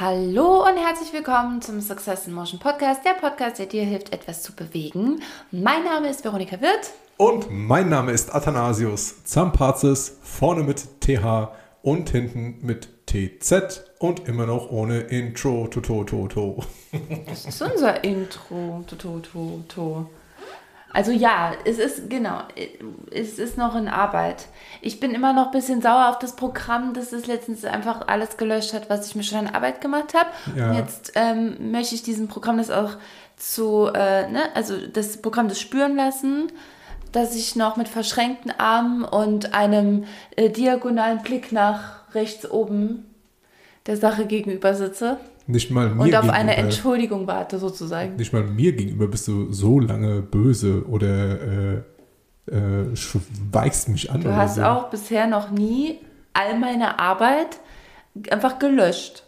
Hallo und herzlich willkommen zum Success in Motion Podcast, der Podcast, der dir hilft, etwas zu bewegen. Mein Name ist Veronika Wirth. Und mein Name ist Athanasius Zampazis, vorne mit TH und hinten mit TZ und immer noch ohne Intro. To, to, to, to. Das ist unser Intro. To, to, to, to. Also ja, es ist, genau, es ist noch in Arbeit. Ich bin immer noch ein bisschen sauer auf das Programm, dass es letztens einfach alles gelöscht hat, was ich mir schon an Arbeit gemacht habe. Ja. Und jetzt ähm, möchte ich diesem Programm das auch zu, äh, ne, also das Programm das spüren lassen, dass ich noch mit verschränkten Armen und einem äh, diagonalen Blick nach rechts oben der Sache gegenüber sitze. Nicht mal mir Und auf eine Entschuldigung warte, sozusagen. Nicht mal mir gegenüber bist du so lange böse oder äh, äh, schweigst mich an. Du hast so. auch bisher noch nie all meine Arbeit einfach gelöscht.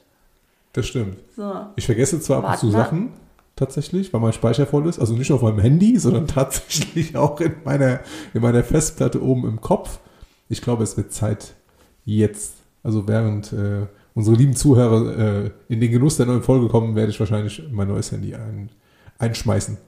Das stimmt. So. Ich vergesse zwar ab und zu Sachen, tatsächlich, weil mein Speicher voll ist. Also nicht auf meinem Handy, sondern tatsächlich auch in meiner, in meiner Festplatte oben im Kopf. Ich glaube, es wird Zeit jetzt, also während äh, unsere lieben Zuhörer äh, in den Genuss der neuen Folge kommen, werde ich wahrscheinlich mein neues Handy ein, einschmeißen,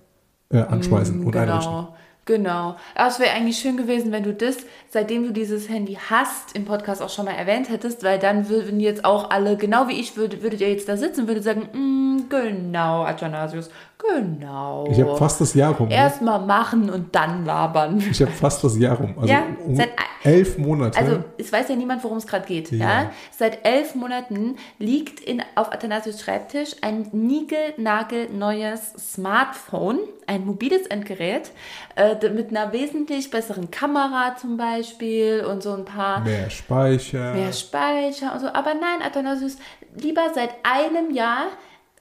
äh, anschmeißen mm, und genau. einrichten. Genau. Aber es wäre eigentlich schön gewesen, wenn du das, seitdem du dieses Handy hast, im Podcast auch schon mal erwähnt hättest, weil dann würden jetzt auch alle, genau wie ich, würdet, würdet ihr jetzt da sitzen und würdet sagen, mm, genau, Athanasius, Genau. Ich habe fast das Jahr rum. Ne? Erstmal machen und dann labern. Ich habe fast das Jahr rum. Also ja, um seit elf Monate. Also es weiß ja niemand, worum es gerade geht. Ja. ja. Seit elf Monaten liegt in, auf Athanasius Schreibtisch ein niegelnagelneues Smartphone, ein mobiles Endgerät äh, mit einer wesentlich besseren Kamera zum Beispiel und so ein paar... Mehr Speicher. Mehr Speicher und so. Aber nein, Athanasius, lieber seit einem Jahr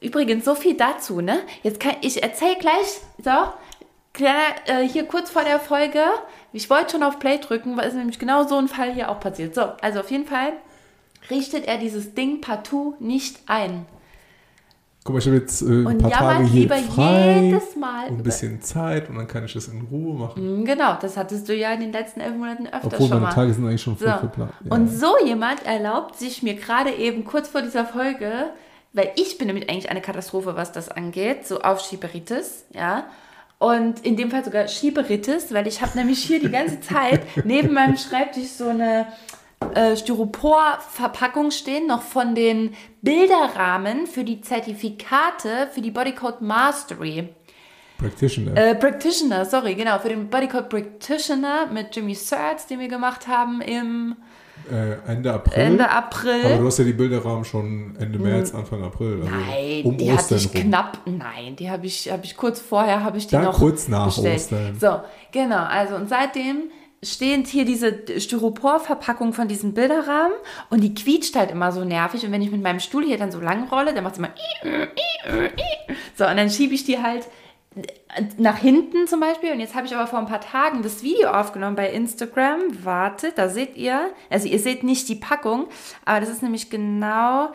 Übrigens, so viel dazu, ne? Jetzt kann ich erzähl gleich, so, klar, äh, hier kurz vor der Folge, ich wollte schon auf Play drücken, weil es nämlich genau so ein Fall hier auch passiert. So, also auf jeden Fall richtet er dieses Ding partout nicht ein. Guck mal, ich habe jetzt äh, ein und paar Tage hier frei jedes Mal und ein bisschen Zeit und dann kann ich das in Ruhe machen. Mm, genau, das hattest du ja in den letzten elf Monaten öfter Obwohl schon meine mal. Tage sind eigentlich schon voll so. geplant. Ja. Und so jemand erlaubt sich mir gerade eben kurz vor dieser Folge weil ich bin nämlich eigentlich eine Katastrophe, was das angeht, so auf Schieberitis, ja. Und in dem Fall sogar Schieberitis, weil ich habe nämlich hier die ganze Zeit neben meinem Schreibtisch so eine äh, Styropor-Verpackung stehen, noch von den Bilderrahmen für die Zertifikate für die Bodycode Mastery. Practitioner. Äh, Practitioner, sorry, genau, für den Bodycode Practitioner mit Jimmy Sertz, den wir gemacht haben im äh, Ende April. Ende April. Aber du hast ja die Bilderrahmen schon Ende hm. März, Anfang April. Also nein, um die hatte ich rum. knapp. Nein, die habe ich, hab ich kurz vorher habe ich die Dann noch kurz nach bestellt. Ostern. So, genau. Also und seitdem stehen hier diese Styropor-Verpackung von diesen Bilderrahmen und die quietscht halt immer so nervig. Und wenn ich mit meinem Stuhl hier dann so lang rolle, dann macht es immer so und dann schiebe ich die halt nach hinten zum Beispiel. Und jetzt habe ich aber vor ein paar Tagen das Video aufgenommen bei Instagram. Wartet, da seht ihr, also ihr seht nicht die Packung, aber das ist nämlich genau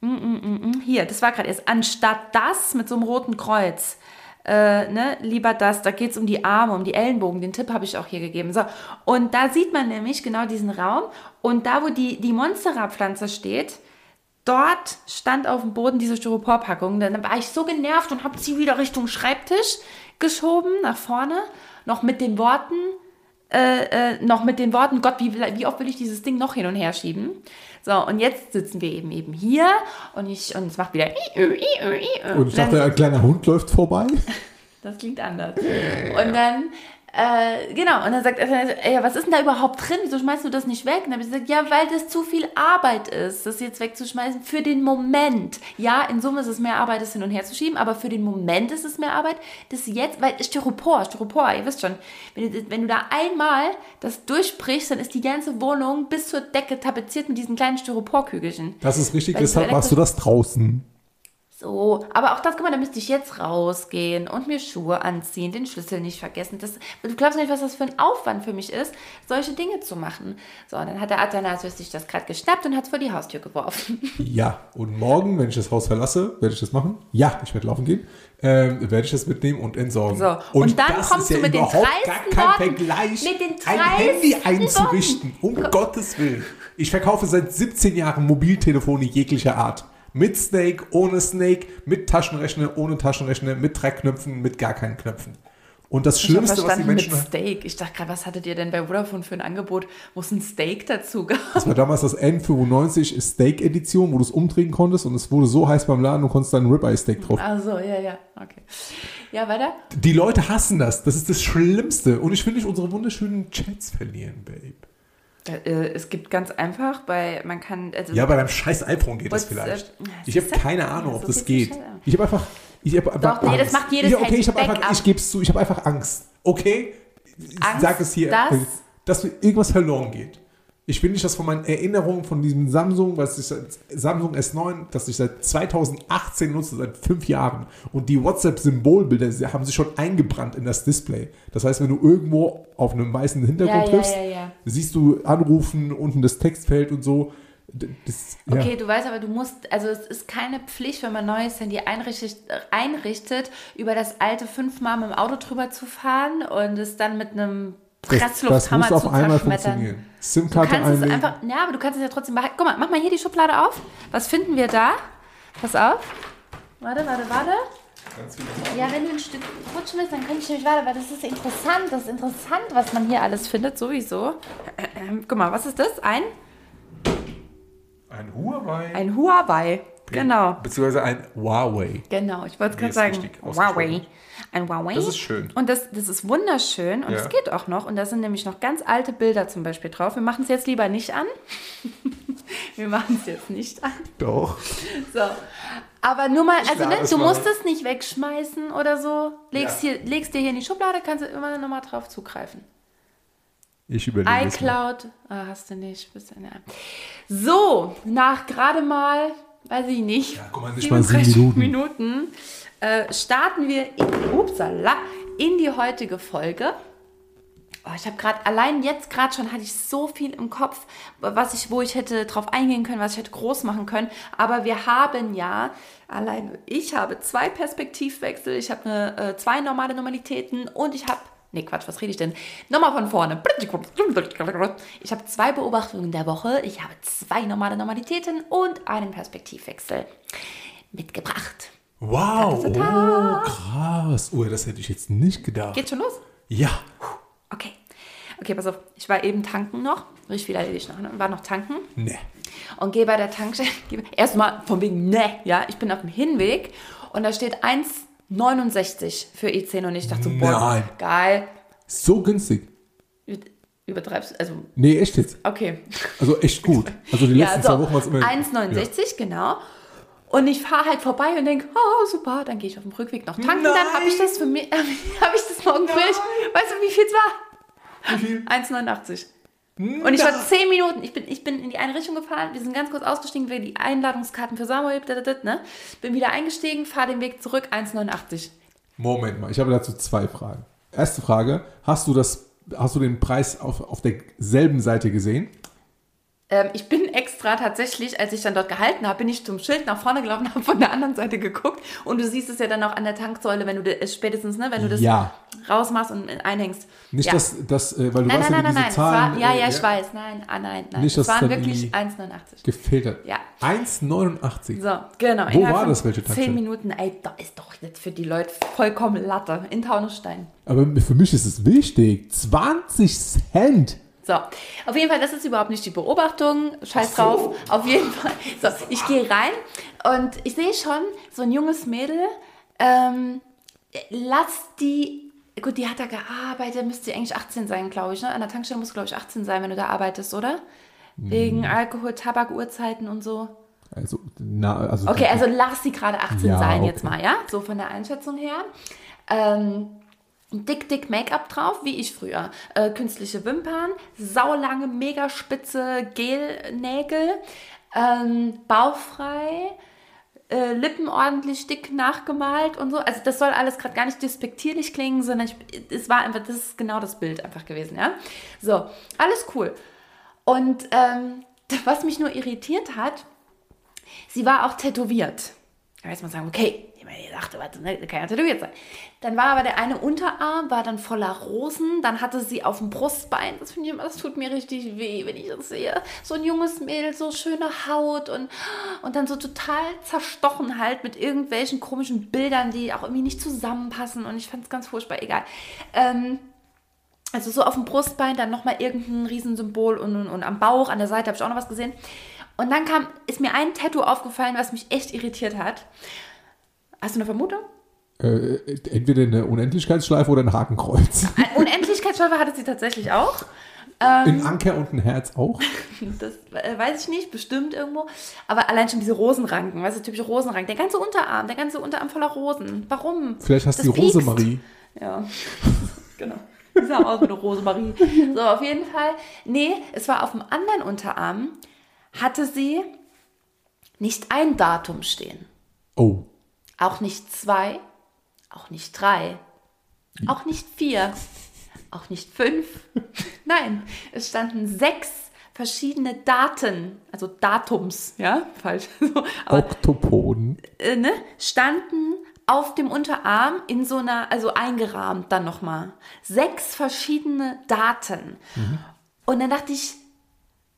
mm, mm, mm, hier, das war gerade erst, anstatt das mit so einem roten Kreuz. Äh, ne, lieber das, da geht es um die Arme, um die Ellenbogen, den Tipp habe ich auch hier gegeben. So, und da sieht man nämlich genau diesen Raum und da, wo die, die Monstera-Pflanze steht, dort stand auf dem Boden diese Styroporpackung. Dann war ich so genervt und habe sie wieder Richtung Schreibtisch geschoben, nach vorne, noch mit den Worten, äh, äh, noch mit den Worten, Gott, wie, wie oft will ich dieses Ding noch hin und her schieben? So, und jetzt sitzen wir eben eben hier und ich und es macht wieder und ich dachte, ein kleiner Hund läuft vorbei. Das klingt anders. Und dann äh, genau, und dann sagt er, ey, was ist denn da überhaupt drin? Wieso schmeißt du das nicht weg? Und dann habe ich gesagt, ja, weil das zu viel Arbeit ist, das jetzt wegzuschmeißen für den Moment. Ja, in Summe ist es mehr Arbeit, das hin und her zu schieben, aber für den Moment ist es mehr Arbeit, das jetzt, weil Styropor, Styropor, ihr wisst schon, wenn du, wenn du da einmal das durchbrichst, dann ist die ganze Wohnung bis zur Decke tapeziert mit diesen kleinen Styroporkügelchen. Das ist richtig, deshalb machst du das draußen. So, aber auch das, guck mal, da müsste ich jetzt rausgehen und mir Schuhe anziehen, den Schlüssel nicht vergessen. Das, du glaubst nicht, was das für ein Aufwand für mich ist, solche Dinge zu machen. So, und dann hat der Athanasius sich das gerade geschnappt und hat es vor die Haustür geworfen. Ja, und morgen, wenn ich das Haus verlasse, werde ich das machen. Ja, ich werde laufen gehen. Ähm, werde ich das mitnehmen und entsorgen. So, und, und dann kommst du ja mit den dreisten kein Vergleich, mit den ein Handy einzurichten. Um Gottes Willen. Ich verkaufe seit 17 Jahren Mobiltelefone jeglicher Art Mit Snake, ohne Snake, mit Taschenrechner, ohne Taschenrechner, mit drei Knöpfen, mit gar keinen Knöpfen. Und das Schlimmste, was die Menschen. Mit Steak. Ich dachte gerade, was hattet ihr denn bei Vodafone für ein Angebot, wo es ein Steak dazu gab? Das war damals das N95 Steak Edition, wo du es umdrehen konntest und es wurde so heiß beim Laden, du konntest dann Ribeye Steak drauf. Also ja, ja, okay. Ja, weiter? Die Leute hassen das. Das ist das Schlimmste. Und ich will nicht unsere wunderschönen Chats verlieren, Babe. Äh, es gibt ganz einfach, bei man kann. Also ja, bei deinem scheiß iPhone geht das vielleicht. ich habe keine Ahnung, ob das geht. Ich habe einfach ich habe Doch, nee, das macht jedes ja, Okay, ich habe einfach, ich gebe es zu, ich habe einfach Angst. Okay? Angst, sag es hier, dass, dass irgendwas verloren geht. Ich will nicht, dass von meinen Erinnerungen von diesem Samsung, was ich Samsung S9, das ich seit 2018 nutze, seit fünf Jahren, und die WhatsApp-Symbolbilder haben sich schon eingebrannt in das Display. Das heißt, wenn du irgendwo auf einem weißen Hintergrund ja, triffst, ja, ja, siehst du Anrufen, unten das Textfeld und so. Das, ja. Okay, du weißt aber, du musst, also es ist keine Pflicht, wenn man neues Handy einrichtet, einrichtet über das alte fünfmal mit dem Auto drüber zu fahren und es dann mit einem Presslufthammer zu zerschmettern. SIM-Karte du kannst es einfach, ja, aber du kannst es ja trotzdem behalten. Guck mal, mach mal hier die Schublade auf. Was finden wir da? Pass auf. Warte, warte, warte. Ja, wenn du ein Stück rutschen willst, dann könnte ich nämlich weiter, weil das ist interessant. Das ist interessant, was man hier alles findet, sowieso. Guck mal, was ist das? Ein ein Huawei. Ein Huawei, genau. Beziehungsweise ein Huawei. Genau, ich wollte es gerade sagen. Huawei. Ein Huawei. Das ist schön. Und das, das ist wunderschön und es ja. geht auch noch. Und da sind nämlich noch ganz alte Bilder zum Beispiel drauf. Wir machen es jetzt lieber nicht an. Wir machen es jetzt nicht an. Doch. So. Aber nur mal, also ne, du musst es nicht wegschmeißen oder so. Legst, ja. hier, legst dir hier in die Schublade, kannst du immer nochmal drauf zugreifen. Ich überlege. iCloud, ah, hast du nicht. Bisschen, ja. So, nach gerade mal, weiß ich nicht, ja, guck mal, nicht mal Minuten, Minuten äh, starten wir in, upsala, in die heutige Folge. Oh, ich habe gerade, allein jetzt gerade schon hatte ich so viel im Kopf, was ich, wo ich hätte drauf eingehen können, was ich hätte groß machen können. Aber wir haben ja, allein ich habe zwei Perspektivwechsel, ich habe eine, äh, zwei normale Normalitäten und ich habe Nee, Quatsch, was rede ich denn? Nochmal von vorne. Ich habe zwei Beobachtungen der Woche. Ich habe zwei normale Normalitäten und einen Perspektivwechsel mitgebracht. Wow, oh, krass. Oh, das hätte ich jetzt nicht gedacht. Geht schon los? Ja. Okay. Okay, pass auf. Ich war eben tanken noch. Richtig viel erledigt noch. Ne? War noch tanken. Nee. Und gehe bei der Tankstelle. Erstmal von wegen, ne. Ja, ich bin auf dem Hinweg und da steht 1 69 für E10 und ich dachte so, boah, Nein. geil. So günstig. Übertreibst du? Also, nee, echt jetzt. Okay. Also echt gut. Also die letzten ja, so, zwei Wochen war es immer. 1,69, ja. genau. Und ich fahre halt vorbei und denke, oh super, dann gehe ich auf dem Rückweg noch tanken. Nein. Dann habe ich das für mich, habe ich das morgen früh. Weißt du, wie viel es war? Wie viel? 1,89. Und ich war zehn Minuten, ich bin, ich bin in die eine Richtung gefahren, wir sind ganz kurz ausgestiegen, wir die Einladungskarten für Samuel, ne? bin wieder eingestiegen, fahre den Weg zurück, 1,89. Moment mal, ich habe dazu zwei Fragen. Erste Frage, hast du, das, hast du den Preis auf, auf derselben Seite gesehen? Ähm, ich bin extra tatsächlich, als ich dann dort gehalten habe, bin ich zum Schild nach vorne gelaufen, habe von der anderen Seite geguckt und du siehst es ja dann auch an der Tanksäule, wenn du das, spätestens, ne, wenn du das ja. rausmachst und einhängst. Nicht, ja. dass, das, äh, weil du nein, weißt nein, nein, diese Zahlen... War, ja, ja, ich weiß, nein, ah, nein, nein. Nicht, es waren wirklich 1,89. Gefiltert. Ja. 1,89. So, genau. Wo war das, welche Tankstelle? 10 Minuten, ey, da ist doch jetzt für die Leute vollkommen Latte, in Taunusstein. Aber für mich ist es wichtig, 20 Cent. So, auf jeden Fall, das ist überhaupt nicht die Beobachtung. Scheiß so. drauf. Auf jeden Fall. So, ich gehe rein und ich sehe schon so ein junges Mädel. Ähm, lass die. Gut, die hat da gearbeitet, müsste eigentlich 18 sein, glaube ich. Ne? An der Tankstelle muss, glaube ich, 18 sein, wenn du da arbeitest, oder? Wegen hm. Alkohol, Tabak, Uhrzeiten und so. Also, na, also. Okay, also lass sie gerade 18 ja, sein okay. jetzt mal, ja? So von der Einschätzung her. Ähm, dick, dick Make-up drauf, wie ich früher. Äh, künstliche Wimpern, saulange, mega spitze Gelnägel, ähm, bauchfrei, äh, Lippen ordentlich dick nachgemalt und so. Also das soll alles gerade gar nicht despektierlich klingen, sondern ich, es war einfach, das ist genau das Bild einfach gewesen, ja. So, alles cool. Und ähm, was mich nur irritiert hat, sie war auch tätowiert. Dann weiß man sagen, okay, ich dachte, warte, ne, kann ja tätowiert sein. Dann war aber der eine Unterarm, war dann voller Rosen. Dann hatte sie auf dem Brustbein, das finde ich immer, das tut mir richtig weh, wenn ich das sehe. So ein junges Mädel, so schöne Haut und, und dann so total zerstochen halt mit irgendwelchen komischen Bildern, die auch irgendwie nicht zusammenpassen. Und ich fand es ganz furchtbar, egal. Ähm, also so auf dem Brustbein, dann nochmal irgendein Riesensymbol und, und, und am Bauch, an der Seite habe ich auch noch was gesehen. Und dann kam, ist mir ein Tattoo aufgefallen, was mich echt irritiert hat. Hast du eine Vermutung? Äh, entweder eine Unendlichkeitsschleife oder ein Hakenkreuz. Eine Unendlichkeitsschleife hatte sie tatsächlich auch. Ähm, ein Anker und ein Herz auch? Das äh, weiß ich nicht, bestimmt irgendwo. Aber allein schon diese Rosenranken, weißt du, typische Rosenranken. Der ganze Unterarm, der ganze Unterarm voller Rosen. Warum? Vielleicht hast du die Rosemarie. Ja, genau. Die sah aus wie eine Rosemarie. So, auf jeden Fall. Nee, es war auf dem anderen Unterarm, hatte sie nicht ein Datum stehen. Oh. Auch nicht zwei, auch nicht drei, auch nicht vier, auch nicht fünf. Nein, es standen sechs verschiedene Daten, also Datums, ja, falsch. Oktopoden. Äh, ne, standen auf dem Unterarm in so einer, also eingerahmt dann nochmal. Sechs verschiedene Daten. Mhm. Und dann dachte ich,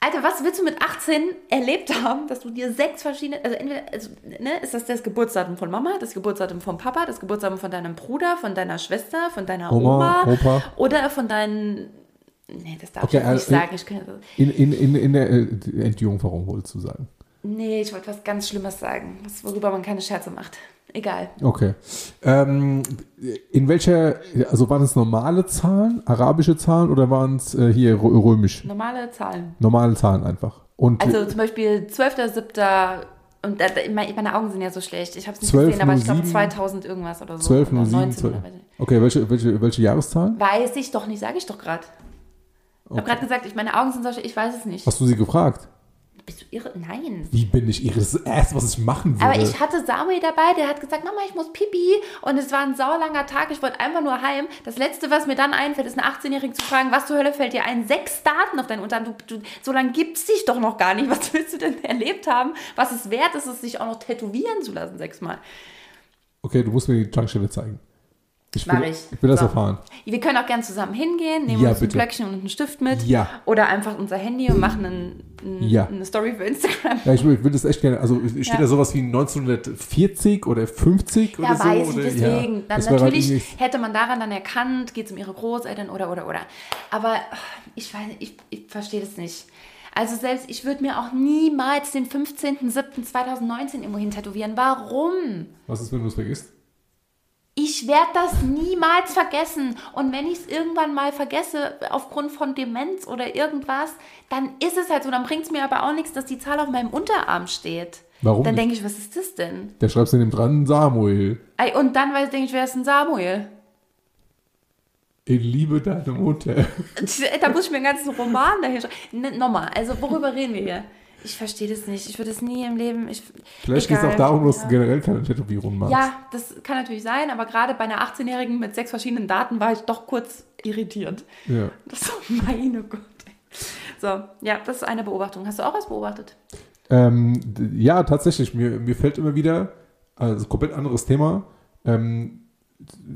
Alter, was willst du mit 18 erlebt haben, dass du dir sechs verschiedene, also entweder, also, ne, ist das das Geburtsdatum von Mama, das Geburtsdatum von Papa, das Geburtsdatum von deinem Bruder, von deiner Schwester, von deiner Oma, Oma Opa. oder von deinen, nee, das darf okay, ich nicht also sagen. Ich kann, in, in, in, in der äh, Entjungferung wolltest du sagen. Nee, ich wollte was ganz Schlimmes sagen, worüber man keine Scherze macht. Egal. Okay. Ähm, in welcher, also waren es normale Zahlen, arabische Zahlen oder waren es äh, hier römisch? Normale Zahlen. Normale Zahlen einfach. Und also zum Beispiel 12.07. Und äh, meine Augen sind ja so schlecht. Ich habe es nicht 12, gesehen, aber ich glaube 2000 irgendwas oder so. 12, 07, 19, 12. Okay, welche, welche, welche Jahreszahlen? Weiß ich doch nicht, sage ich doch gerade. Ich okay. habe gerade gesagt, ich, meine Augen sind so schlecht, ich weiß es nicht. Hast du sie gefragt? Bist du irre? Nein. Wie bin ich irre? Das ist das Erste, was ich machen würde. Aber ich hatte Samuel dabei, der hat gesagt, Mama, ich muss pipi. Und es war ein saulanger Tag, ich wollte einfach nur heim. Das Letzte, was mir dann einfällt, ist eine 18-Jährige zu fragen, was zur Hölle fällt dir ein? Sechs Daten auf deinen Unterarm. Du, du, so lange gibt es dich doch noch gar nicht. Was willst du denn erlebt haben? Was es wert ist, es sich auch noch tätowieren zu lassen, sechsmal. Okay, du musst mir die Tankstelle zeigen. Ich will, ich. ich will das so. erfahren. Wir können auch gerne zusammen hingehen, nehmen ja, uns bitte. ein Blöckchen und einen Stift mit. Ja. Oder einfach unser Handy und machen einen, einen, ja. eine Story für Instagram. Ja, ich will, ich will das echt gerne. Also steht ja. da sowas wie 1940 oder 50 ja, oder so? weiß ich, deswegen. Dann natürlich halt hätte man daran dann erkannt, geht es um ihre Großeltern oder, oder, oder. Aber ich weiß ich, ich verstehe das nicht. Also selbst ich würde mir auch niemals den 15.07.2019 irgendwo hin tätowieren. Warum? Was ist, wenn du es vergisst? Ich werde das niemals vergessen. Und wenn ich es irgendwann mal vergesse, aufgrund von Demenz oder irgendwas, dann ist es halt so. Dann bringt es mir aber auch nichts, dass die Zahl auf meinem Unterarm steht. Warum? Dann denke ich, was ist das denn? Der schreibt in dem dran Samuel. Und dann weiß denke ich, wer ist ein Samuel? Ich liebe deine Mutter. Da muss ich mir einen ganzen Roman dahin schreiben. Nochmal, also worüber reden wir hier? Ich verstehe das nicht. Ich würde es nie im Leben. Ich, Vielleicht geht es auch darum, dass du generell keine Tätowierung machst. Ja, das kann natürlich sein, aber gerade bei einer 18-Jährigen mit sechs verschiedenen Daten war ich doch kurz irritiert. Ja. Das ist so, meine Gott. So, ja, das ist eine Beobachtung. Hast du auch was beobachtet? Ähm, ja, tatsächlich. Mir, mir fällt immer wieder, also komplett anderes Thema. Ähm,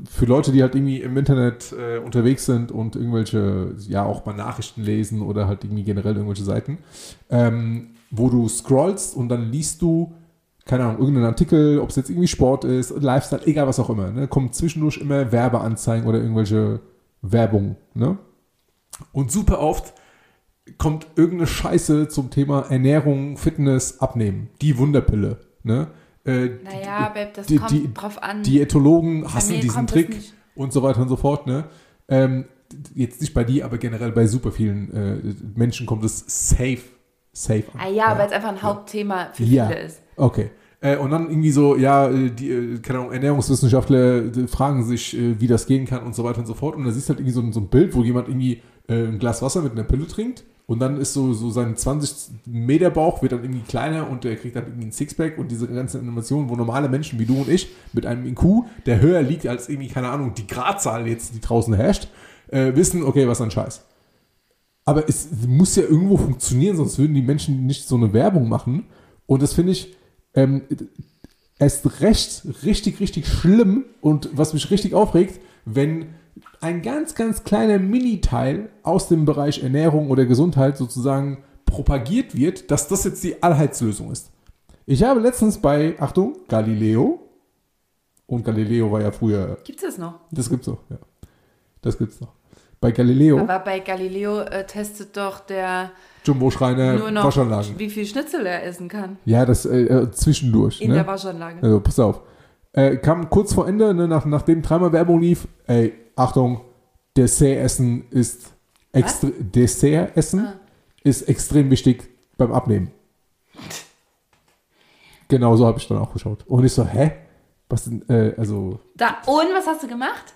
für Leute, die halt irgendwie im Internet äh, unterwegs sind und irgendwelche, ja, auch mal Nachrichten lesen oder halt irgendwie generell irgendwelche Seiten, ähm, wo du scrollst und dann liest du, keine Ahnung, irgendeinen Artikel, ob es jetzt irgendwie Sport ist, Lifestyle, egal was auch immer, ne, kommen zwischendurch immer Werbeanzeigen oder irgendwelche Werbung, ne? Und super oft kommt irgendeine Scheiße zum Thema Ernährung, Fitness, Abnehmen. Die Wunderpille, ne? Äh, naja, Babe, das die, kommt die, drauf an. Diätologen hassen diesen Trick und so weiter und so fort, ne? Ähm, jetzt nicht bei dir, aber generell bei super vielen äh, Menschen kommt es safe, safe an. Ah ja, ja. weil es einfach ein Hauptthema für ja. viele ist. Okay. Äh, und dann irgendwie so, ja, äh, die, keine Ahnung, Ernährungswissenschaftler fragen sich, wie das gehen kann und so weiter und so fort. Und da siehst du halt irgendwie so, so ein Bild, wo jemand irgendwie ein Glas Wasser mit einer Pille trinkt und dann ist so, so sein 20 Meter Bauch wird dann irgendwie kleiner und der kriegt dann irgendwie ein Sixpack und diese ganzen Animationen, wo normale Menschen wie du und ich mit einem IQ, der höher liegt als irgendwie, keine Ahnung, die Gradzahl jetzt, die draußen herrscht, äh, wissen, okay, was ein Scheiß. Aber es muss ja irgendwo funktionieren, sonst würden die Menschen nicht so eine Werbung machen. Und das finde ich, ähm, erst recht richtig, richtig schlimm und was mich richtig aufregt, wenn ein ganz, ganz kleiner Mini-Teil aus dem Bereich Ernährung oder Gesundheit sozusagen propagiert wird, dass das jetzt die Allheitslösung ist. Ich habe letztens bei, Achtung, Galileo, und Galileo war ja früher. Gibt es das noch? Das gibt's noch, ja. Das gibt's noch. Bei Galileo. Aber bei Galileo äh, testet doch der Jumbo-Schreiner nur noch, Waschanlagen. wie viel Schnitzel er essen kann. Ja, das äh, äh, zwischendurch. In ne? der Waschanlage. Also, pass auf. Äh, kam kurz vor Ende, ne, nach, nachdem dreimal Werbung lief, ey, Achtung, Dessertessen ist extre Dessertessen Ah. ist extrem wichtig beim Abnehmen. Genau so habe ich dann auch geschaut. Und ich so, hä? Was denn, äh, also, Da, und was hast du gemacht?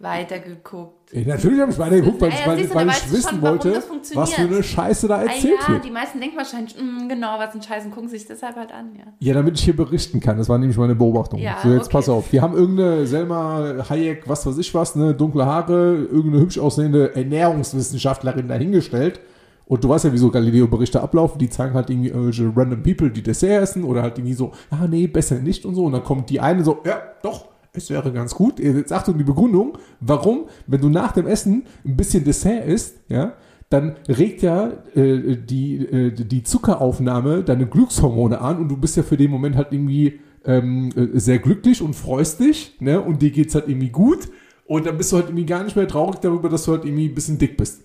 Weitergeguckt. ey, natürlich habe ich weitergeguckt, weil, Ja, ich- ja, weil, du, weil ich wissen schon, wollte, was für eine Scheiße da Ah, erzählt ja, wird. die meisten denken wahrscheinlich, mm, genau, was ein Scheiß und gucken sich deshalb halt an, ja. Ja, damit ich hier berichten kann. Das war nämlich meine Beobachtung. Ja, so, jetzt okay. pass auf. Wir haben irgendeine Selma Hayek, was weiß ich was, ne, dunkle Haare, irgendeine hübsch aussehende Ernährungswissenschaftlerin dahingestellt. Und du weißt ja, wie so Galileo-Berichte ablaufen. Die zeigen halt irgendwie irgendwelche random people, die Dessert essen oder halt irgendwie so, ah nee, besser nicht und so. Und dann kommt die eine so, ja, doch, es wäre ganz gut. Jetzt Achtung, die Begründung, warum, wenn du nach dem Essen ein bisschen Dessert isst, ja, dann regt ja äh, die, äh, die Zuckeraufnahme deine Glückshormone an und du bist ja für den Moment halt irgendwie ähm, äh, sehr glücklich und freust dich, ne? Und dir geht's halt irgendwie gut. Und dann bist du halt irgendwie gar nicht mehr traurig darüber, dass du halt irgendwie ein bisschen dick bist.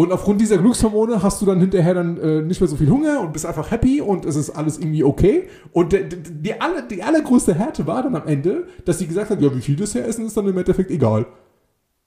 Und aufgrund dieser Glückshormone hast du dann hinterher dann äh, nicht mehr so viel Hunger und bist einfach happy und es ist alles irgendwie okay. Und der, die, aller, die allergrößte Härte war dann am Ende, dass sie gesagt hat, ja, wie viel das her essen, ist dann im Endeffekt egal.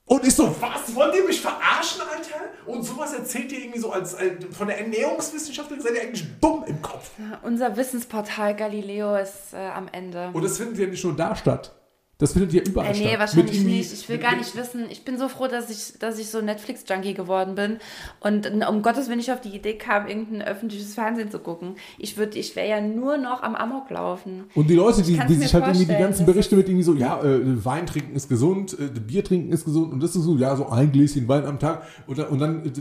Und ich so, was? Wollt ihr mich verarschen, Alter? Und sowas erzählt ihr irgendwie so als, äh, von der Ernährungswissenschaftlerin, seid ihr eigentlich dumm im Kopf. Ja, unser Wissensportal Galileo ist äh, am Ende. Und das findet ja nicht nur da statt. Das findet ja überall Äh, nee, statt. wahrscheinlich irgendwie- nicht. Ich will gar nicht wissen. Ich bin so froh, dass ich, dass ich so Netflix-Junkie geworden bin und um Gottes Willen nicht auf die Idee kam, irgendein öffentliches Fernsehen zu gucken. Ich würde, ich wäre ja nur noch am Amok laufen. Und die Leute, die, die sich halt irgendwie die ganzen Berichte mit irgendwie so, ja, äh, Wein trinken ist gesund, äh, Bier trinken ist gesund und das ist so, ja, so ein Gläschen Wein am Tag und dann, und dann äh,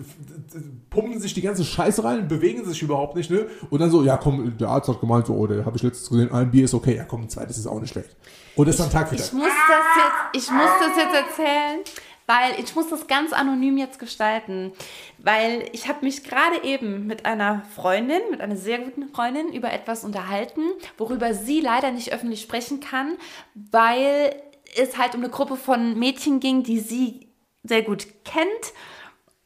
pumpen sich die ganze Scheiße rein, bewegen sich überhaupt nicht, ne? Und dann so, ja, komm, der Arzt hat gemeint, so, oh, der habe ich letztens gesehen, ein Bier ist okay, ja, komm, ein zweites ist auch nicht schlecht. Und ist dann Tag Tag. Ich muss das jetzt, ich muss das jetzt erzählen, weil ich muss das ganz anonym jetzt gestalten, weil ich habe mich gerade eben mit einer Freundin, mit einer sehr guten Freundin über etwas unterhalten, worüber sie leider nicht öffentlich sprechen kann, weil es halt um eine Gruppe von Mädchen ging, die sie sehr gut kennt.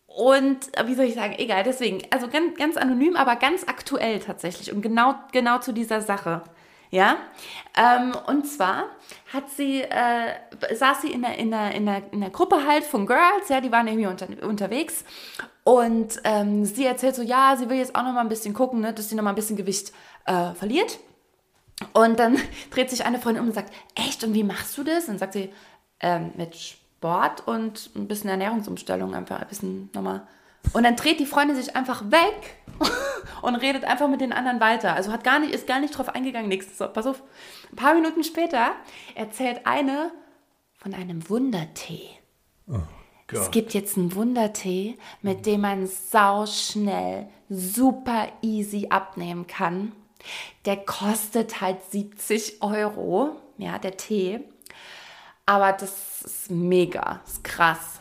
Und äh, wie soll ich sagen, egal, deswegen, also ganz, ganz anonym, aber ganz aktuell tatsächlich und genau, genau zu dieser Sache. Ja, ähm, und zwar hat sie, äh, saß sie in der, in, der, in, der, in der Gruppe halt von Girls, ja, die waren irgendwie unter, unterwegs und ähm, sie erzählt so, ja, sie will jetzt auch noch mal ein bisschen gucken, ne, dass sie noch mal ein bisschen Gewicht äh, verliert. Und dann dreht sich eine Freundin um und sagt, echt, und wie machst du das? Und sagt sie, ähm, mit Sport und ein bisschen Ernährungsumstellung, einfach ein bisschen nochmal. Und dann dreht die Freundin sich einfach weg und redet einfach mit den anderen weiter. Also hat gar nicht, ist gar nicht drauf eingegangen, nichts. So, pass auf. Ein paar Minuten später erzählt eine von einem Wundertee. Es gibt jetzt einen Wundertee, mit dem man sauschnell, super easy abnehmen kann. Der kostet halt 70 Euro, ja, der Tee. Aber das ist mega, ist krass.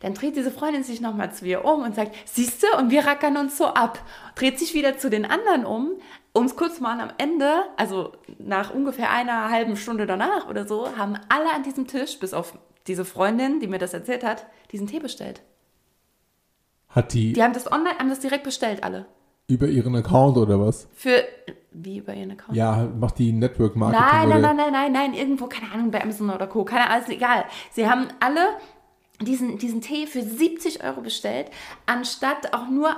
Dann dreht diese Freundin sich nochmal zu ihr um und sagt, siehst du, und wir rackern uns so ab. Dreht sich wieder zu den anderen um, um es kurz mal am Ende, also nach ungefähr einer halben Stunde danach oder so, haben alle an diesem Tisch, bis auf diese Freundin, die mir das erzählt hat, diesen Tee bestellt. Hat die, Die haben das online, haben das direkt bestellt, alle. über ihren Account oder was? Für, wie über ihren Account? Ja, macht die Network Marketing Nein, nein, nein, nein, nein, nein, irgendwo, keine Ahnung, bei Amazon oder Co. Keine Ahnung, ist egal. Sie haben alle diesen, diesen Tee für 70 Euro bestellt, anstatt auch nur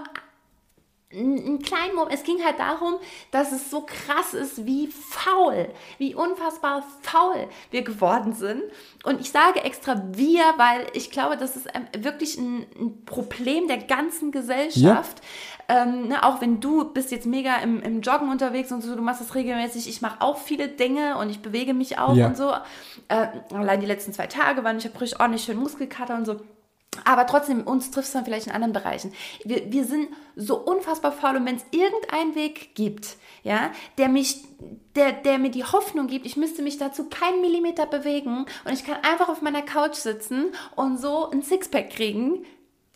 einen kleinen Moment. Es ging halt darum, dass es so krass ist, wie faul, wie unfassbar faul wir geworden sind. Und ich sage extra wir, weil ich glaube, das ist ähm, wirklich ein, ein Problem der ganzen Gesellschaft. Ähm, ne, auch wenn du bist jetzt mega im, im Joggen unterwegs und so, du machst das regelmäßig. Ich mache auch viele Dinge und ich bewege mich auch Ja. und so. Äh, allein die letzten zwei Tage waren ich habe richtig ordentlich schön Muskelkater und so. Aber trotzdem, uns trifft es dann vielleicht in anderen Bereichen. Wir, wir sind so unfassbar faul und wenn es irgendeinen Weg gibt, ja, der mich, der, der mir die Hoffnung gibt, ich müsste mich dazu keinen Millimeter bewegen und ich kann einfach auf meiner Couch sitzen und so ein Sixpack kriegen,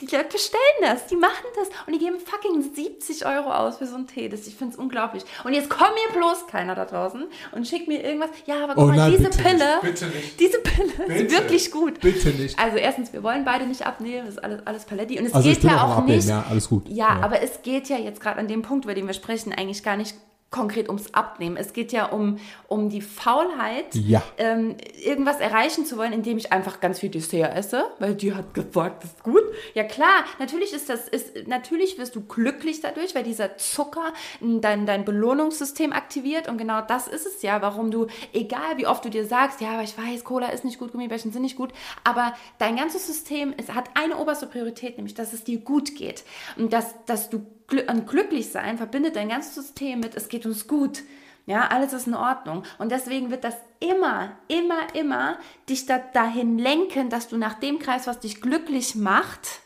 die Leute bestellen das, die machen das und die geben fucking 70 Euro aus für so einen Tee. Das, ich finde es unglaublich. Und jetzt kommt mir bloß keiner da draußen und schickt mir irgendwas. Ja, aber guck oh mal, nein, diese Pille, nicht, diese Pille bitte, ist wirklich gut. Bitte nicht. Also erstens, wir wollen beide nicht abnehmen, das ist alles, alles Paletti. Und es also geht ja auch nicht. Ja, alles gut. Ja, ja, aber es geht ja jetzt gerade an dem Punkt, über den wir sprechen, eigentlich gar nicht konkret ums Abnehmen. Es geht ja um, um die Faulheit, ja. ähm, irgendwas erreichen zu wollen, indem ich einfach ganz viel Dessert esse, weil die hat gesagt, das ist gut. Ja klar, natürlich ist das, ist, natürlich wirst du glücklich dadurch, weil dieser Zucker dein, dein Belohnungssystem aktiviert und genau das ist es ja, warum du, egal wie oft du dir sagst, ja, aber ich weiß, Cola ist nicht gut, Gummibärchen sind nicht gut, aber dein ganzes System es hat eine oberste Priorität, nämlich, dass es dir gut geht und dass, dass du an glücklich sein verbindet dein ganzes System mit, es geht uns gut. Ja, alles ist in Ordnung. Und deswegen wird das immer, immer, immer dich da, dahin lenken, dass du nach dem Kreis, was dich glücklich macht,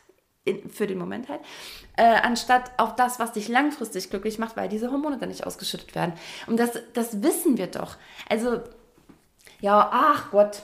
in, für den Moment halt, äh, anstatt auf das, was dich langfristig glücklich macht, weil diese Hormone dann nicht ausgeschüttet werden. Und das, das wissen wir doch. Also, ja, ach Gott,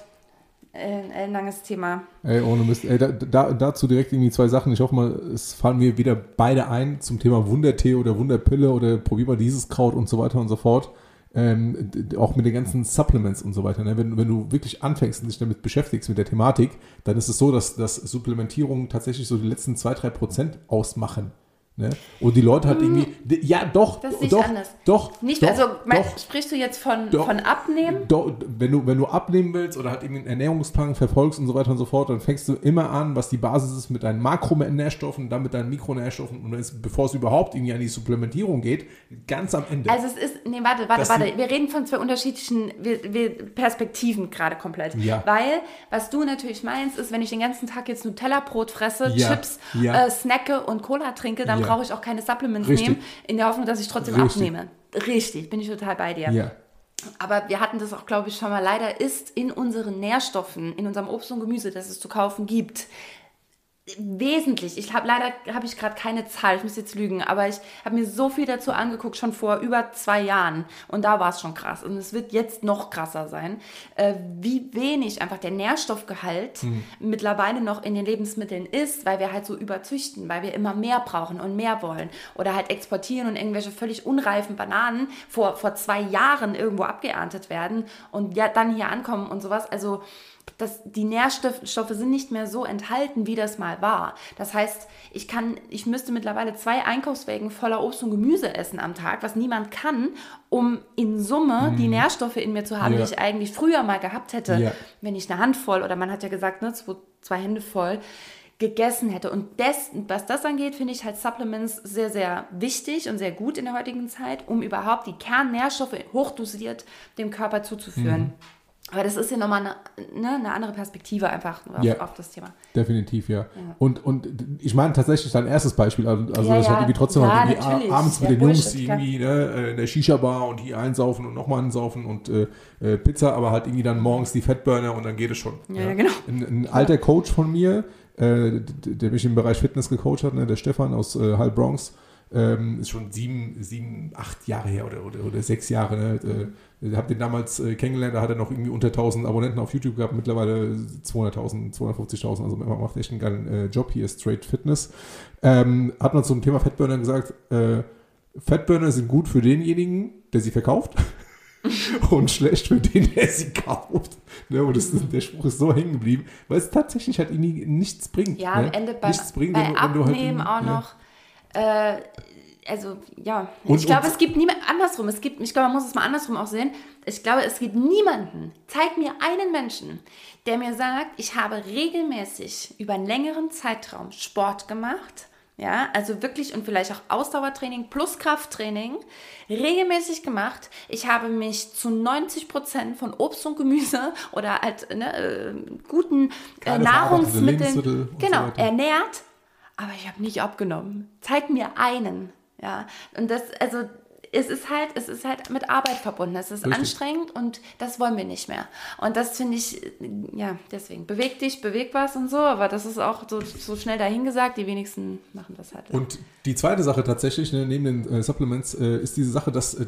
ein, langes Thema. Ey, ohne Mist. Ey, da, da, dazu direkt irgendwie zwei Sachen. Ich hoffe mal, es fallen mir wieder beide ein zum Thema Wundertee oder Wunderpille oder probier mal dieses Kraut und so weiter und so fort. Ähm, auch mit den ganzen Supplements und so weiter. Ne? Wenn, wenn du wirklich anfängst und dich damit beschäftigst, mit der Thematik, dann ist es so, dass, dass Supplementierungen tatsächlich so die letzten zwei drei Prozent ausmachen. Ne? Und die Leute hat irgendwie, ja doch, das sehe doch, anders. doch, nicht, doch, also mein, doch, sprichst du jetzt von, doch, von Abnehmen? Doch, wenn du, wenn du abnehmen willst oder halt irgendwie einen Ernährungsplan verfolgst und so weiter und so fort, dann fängst du immer an, was die Basis ist mit deinen Makronährstoffen, dann mit deinen Mikronährstoffen und ist, bevor es überhaupt irgendwie an die Supplementierung geht, ganz am Ende. Also es ist, nee, warte, warte, warte, wir reden von zwei unterschiedlichen wir, wir Perspektiven gerade komplett. Ja. Weil, was du natürlich meinst, ist, wenn ich den ganzen Tag jetzt Nutella-Brot fresse, ja. Chips, ja. Äh, snacke und Cola trinke, dann Ja. brauche ich auch keine Supplements Richtig. nehmen, in der Hoffnung, dass ich trotzdem Richtig. abnehme. Richtig, bin ich total bei dir. ja. Aber wir hatten das auch, glaube ich, schon mal. Leider ist in unseren Nährstoffen, in unserem Obst und Gemüse, das es zu kaufen gibt, wesentlich. Ich habe leider habe ich gerade keine Zahl, ich muss jetzt lügen, aber ich habe mir so viel dazu angeguckt, schon vor über zwei Jahren. Und da war es schon krass. Und es wird jetzt noch krasser sein, äh, wie wenig einfach der Nährstoffgehalt mittlerweile noch in den Lebensmitteln ist, weil wir halt so überzüchten, weil wir immer mehr brauchen und mehr wollen. Oder halt exportieren und irgendwelche völlig unreifen Bananen vor, vor zwei Jahren irgendwo abgeerntet werden und ja dann hier ankommen und sowas. Also dass die Nährstoffe sind nicht mehr so enthalten, wie das mal war. Das heißt, ich kann, ich müsste mittlerweile zwei Einkaufswägen voller Obst und Gemüse essen am Tag, was niemand kann, um in Summe die Nährstoffe in mir zu haben, Ja. die ich eigentlich früher mal gehabt hätte, Ja. wenn ich eine Handvoll oder man hat ja gesagt, ne, zwei, zwei Hände voll gegessen hätte. Und das, was das angeht, finde ich halt Supplements sehr, sehr wichtig und sehr gut in der heutigen Zeit, um überhaupt die Kernnährstoffe hochdosiert dem Körper zuzuführen. Mhm. Aber das ist ja nochmal eine, ne, eine andere Perspektive einfach auf, Ja. auf das Thema. Definitiv, ja. Und, und ich meine tatsächlich dein erstes Beispiel, also also Ja, das ja. irgendwie trotzdem Ja, halt irgendwie abends mit Ja, den Jungs Bullshit, klar. irgendwie ne, äh, in der Shisha-Bar und hier einsaufen und nochmal einsaufen und äh, äh, Pizza, aber halt irgendwie dann morgens die Fettburner und dann geht es schon. Ja, ja, genau. Ein, ein alter Coach von mir, äh, der mich im Bereich Fitness gecoacht hat, ne, der Stefan aus äh, Hall Bronx, ähm, ist schon sieben, sieben, acht Jahre her oder, oder, oder sechs Jahre. Ne? Äh, Ich habe den damals äh, kennengelernt, da hat er noch irgendwie unter 1000 Abonnenten auf YouTube gehabt, mittlerweile 200.000, 250.000, also er macht echt einen geilen äh, Job hier, Straight Fitness. Ähm, hat man zum Thema Fettburner gesagt, äh, Fettburner sind gut für denjenigen, der sie verkauft und schlecht für den, der sie kauft. Ne? Und das, der Spruch ist so hängen geblieben, weil es tatsächlich halt irgendwie nichts bringt. Ja, ne? am Ende bei, nichts bringt, bei wenn, wenn halt Abnehmen irgendwie- auch ja. noch. Äh, also ja, Und- ich glaube, es gibt niemand andersrum. Es gibt, ich glaube, man muss es mal andersrum auch sehen. Ich glaube, es gibt niemanden. Zeig mir einen Menschen, der mir sagt, ich habe regelmäßig über einen längeren Zeitraum Sport gemacht. Ja, also wirklich und vielleicht auch Ausdauertraining plus Krafttraining regelmäßig gemacht. Ich habe mich zu 90 Prozent von Obst und Gemüse oder halt ne, äh, guten äh, Nahrungsmitteln so genau, weiter. ernährt, aber ich habe nicht abgenommen. Zeig mir einen. Ja, und das, also es ist halt, es ist halt mit Arbeit verbunden. Es ist Richtig. anstrengend und das wollen wir nicht mehr. Und das finde ich, ja, deswegen, beweg dich, beweg was und so, aber das ist auch so, so schnell dahingesagt, die wenigsten machen das halt. Und die zweite Sache tatsächlich, ne, neben den äh, Supplements, äh, ist diese Sache, dass, äh,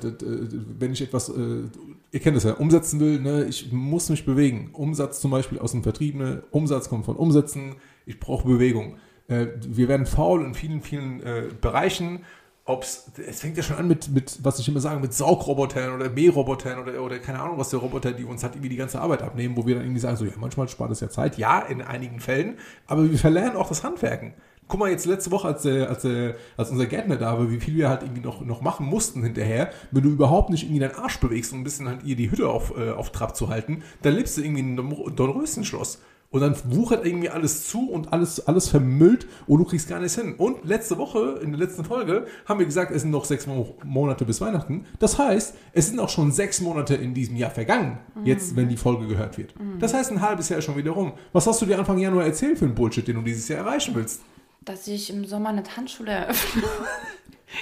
wenn ich etwas, äh, ihr kennt das ja, umsetzen will, ne, ich muss mich bewegen. Umsatz zum Beispiel aus dem Vertrieb, ne, Umsatz kommt von Umsätzen, ich brauche Bewegung. Äh, wir werden faul in vielen, vielen äh, Bereichen ob's, es fängt ja schon an mit, mit, was ich immer sage, mit Saugrobotern oder Mährobotern oder, oder keine Ahnung, was der Roboter, die uns halt irgendwie die ganze Arbeit abnehmen, wo wir dann irgendwie sagen, so, ja, manchmal spart es ja Zeit, ja, in einigen Fällen, aber wir verlernen auch das Handwerken. Guck mal, jetzt letzte Woche, als, äh, als, äh, als unser Gärtner da war, wie viel wir halt irgendwie noch, noch machen mussten hinterher, wenn du überhaupt nicht irgendwie deinen Arsch bewegst, um ein bisschen halt ihr die Hütte auf, äh, auf Trab zu halten, dann lebst du irgendwie in einem Dornröschenschloss. Und dann wuchert irgendwie alles zu und alles, alles vermüllt und du kriegst gar nichts hin. Und letzte Woche, in der letzten Folge, haben wir gesagt, es sind noch sechs Monate bis Weihnachten. Das heißt, es sind auch schon sechs Monate in diesem Jahr vergangen, mhm. jetzt, wenn die Folge gehört wird. Mhm. Das heißt, ein halbes Jahr schon wieder rum. Was hast du dir Anfang Januar erzählt für einen Bullshit, den du dieses Jahr erreichen willst? Dass ich im Sommer eine Tanzschule eröffne.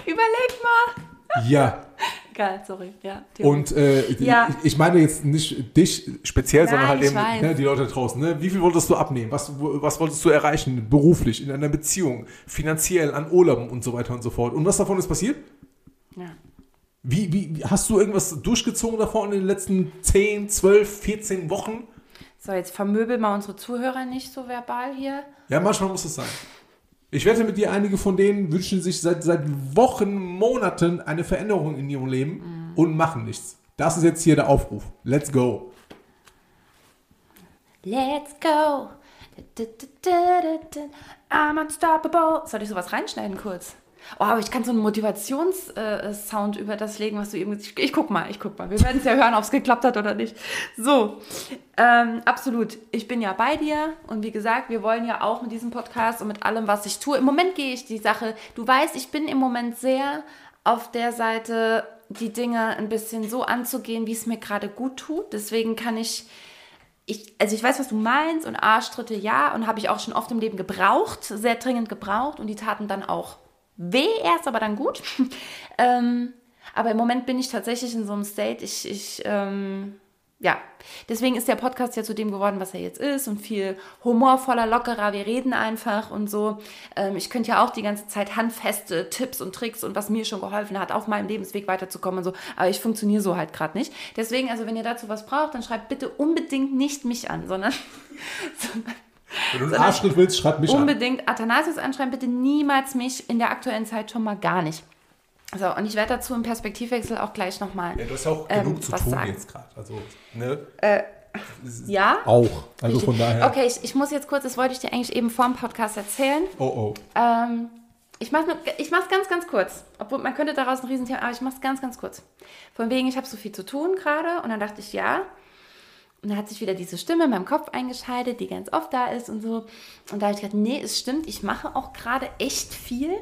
Überleg mal. Ja, Geil, sorry. Ja, und äh, ja. ich meine jetzt nicht dich speziell, Nein, sondern halt eben ne, die Leute draußen. Ne? Wie viel wolltest du abnehmen? Was, was wolltest du erreichen? Beruflich, in einer Beziehung, finanziell, an Urlauben und so weiter und so fort. Und was davon ist passiert? Ja. Wie, wie, hast du irgendwas durchgezogen davon in den letzten 10, 12, 14 Wochen? So, jetzt vermöbel mal unsere Zuhörer nicht so verbal hier. Ja, manchmal muss es sein. Ich wette mit dir, einige von denen wünschen sich seit, seit Wochen, Monaten eine Veränderung in ihrem Leben mhm. und machen nichts. Das ist jetzt hier der Aufruf. Let's go. Let's go. I'm unstoppable. Soll ich sowas reinschneiden kurz? Oh, aber ich kann so einen Motivationssound äh, über das legen, was du eben. Ich, ich guck mal, ich guck mal. Wir werden es ja hören, ob es geklappt hat oder nicht. So, ähm, absolut. Ich bin ja bei dir und wie gesagt, wir wollen ja auch mit diesem Podcast und mit allem, was ich tue. Im Moment gehe ich die Sache. Du weißt, ich bin im Moment sehr auf der Seite, die Dinge ein bisschen so anzugehen, wie es mir gerade gut tut. Deswegen kann ich ich, also ich weiß, was du meinst und Arschtritte ja und habe ich auch schon oft im Leben gebraucht, sehr dringend gebraucht und die taten dann auch weh erst, aber dann gut. ähm, aber im Moment bin ich tatsächlich in so einem State, ich, ich ähm, ja, deswegen ist der Podcast ja zu dem geworden, was er jetzt ist und viel humorvoller, lockerer. Wir reden einfach und so. Ähm, ich könnte ja auch die ganze Zeit handfeste Tipps und Tricks und was mir schon geholfen hat, auf meinem Lebensweg weiterzukommen und so. Aber ich funktioniere so halt gerade nicht. Deswegen, also wenn ihr dazu was braucht, dann schreibt bitte unbedingt nicht mich an, sondern, sondern wenn du einen Arschtritt willst, schreib mich unbedingt an. Unbedingt Athanasius anschreiben, bitte niemals mich in der aktuellen Zeit schon mal gar nicht. So, und ich werde dazu im Perspektivwechsel auch gleich nochmal. Ja, du hast ja auch ähm, genug zu tun sagen. jetzt gerade. Also, ne? Äh, ja? Auch. Also von daher. Okay, ich, ich muss jetzt kurz, das wollte ich dir eigentlich eben vor dem Podcast erzählen. Oh, oh. Ähm, ich mache es ganz, ganz kurz. Obwohl man könnte daraus ein Riesenthema, aber ich mache es ganz, ganz kurz. Von wegen, ich habe so viel zu tun gerade und dann dachte ich, ja, und dann hat sich wieder diese Stimme in meinem Kopf eingeschaltet, die ganz oft da ist und so. Und da habe ich gedacht, nee, es stimmt, ich mache auch gerade echt viel.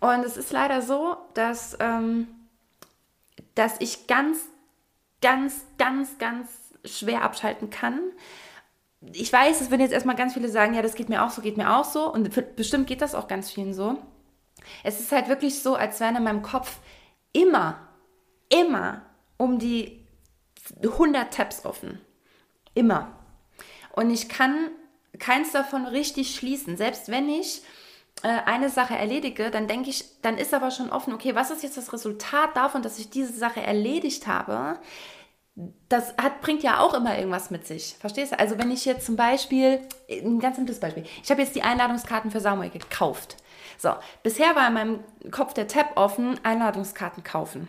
Und es ist leider so, dass, ähm, dass ich ganz, ganz, ganz, ganz schwer abschalten kann. Ich weiß, es würden jetzt erstmal ganz viele sagen, ja, das geht mir auch so, geht mir auch so. Und bestimmt geht das auch ganz vielen so. Es ist halt wirklich so, als wären in meinem Kopf immer, immer um die 100 Tabs offen. Immer. Und ich kann keins davon richtig schließen. Selbst wenn ich äh, eine Sache erledige, dann denke ich, dann ist aber schon offen, okay, was ist jetzt das Resultat davon, dass ich diese Sache erledigt habe? Das hat, bringt ja auch immer irgendwas mit sich. Verstehst du? Also wenn ich jetzt zum Beispiel, ein ganz simples Beispiel, ich habe jetzt die Einladungskarten für Samuel gekauft. So, bisher war in meinem Kopf der Tab offen, Einladungskarten kaufen.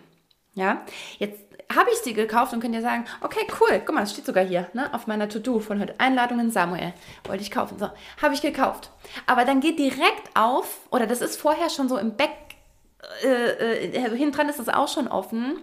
Ja, jetzt habe ich sie gekauft und könnt ihr sagen, okay, cool, guck mal, es steht sogar hier, ne, auf meiner To-Do von heute. Einladungen Samuel. Wollte ich kaufen. So, habe ich gekauft. Aber dann geht direkt auf, oder das ist vorher schon so im Back, äh, äh, hinten dran ist es auch schon offen.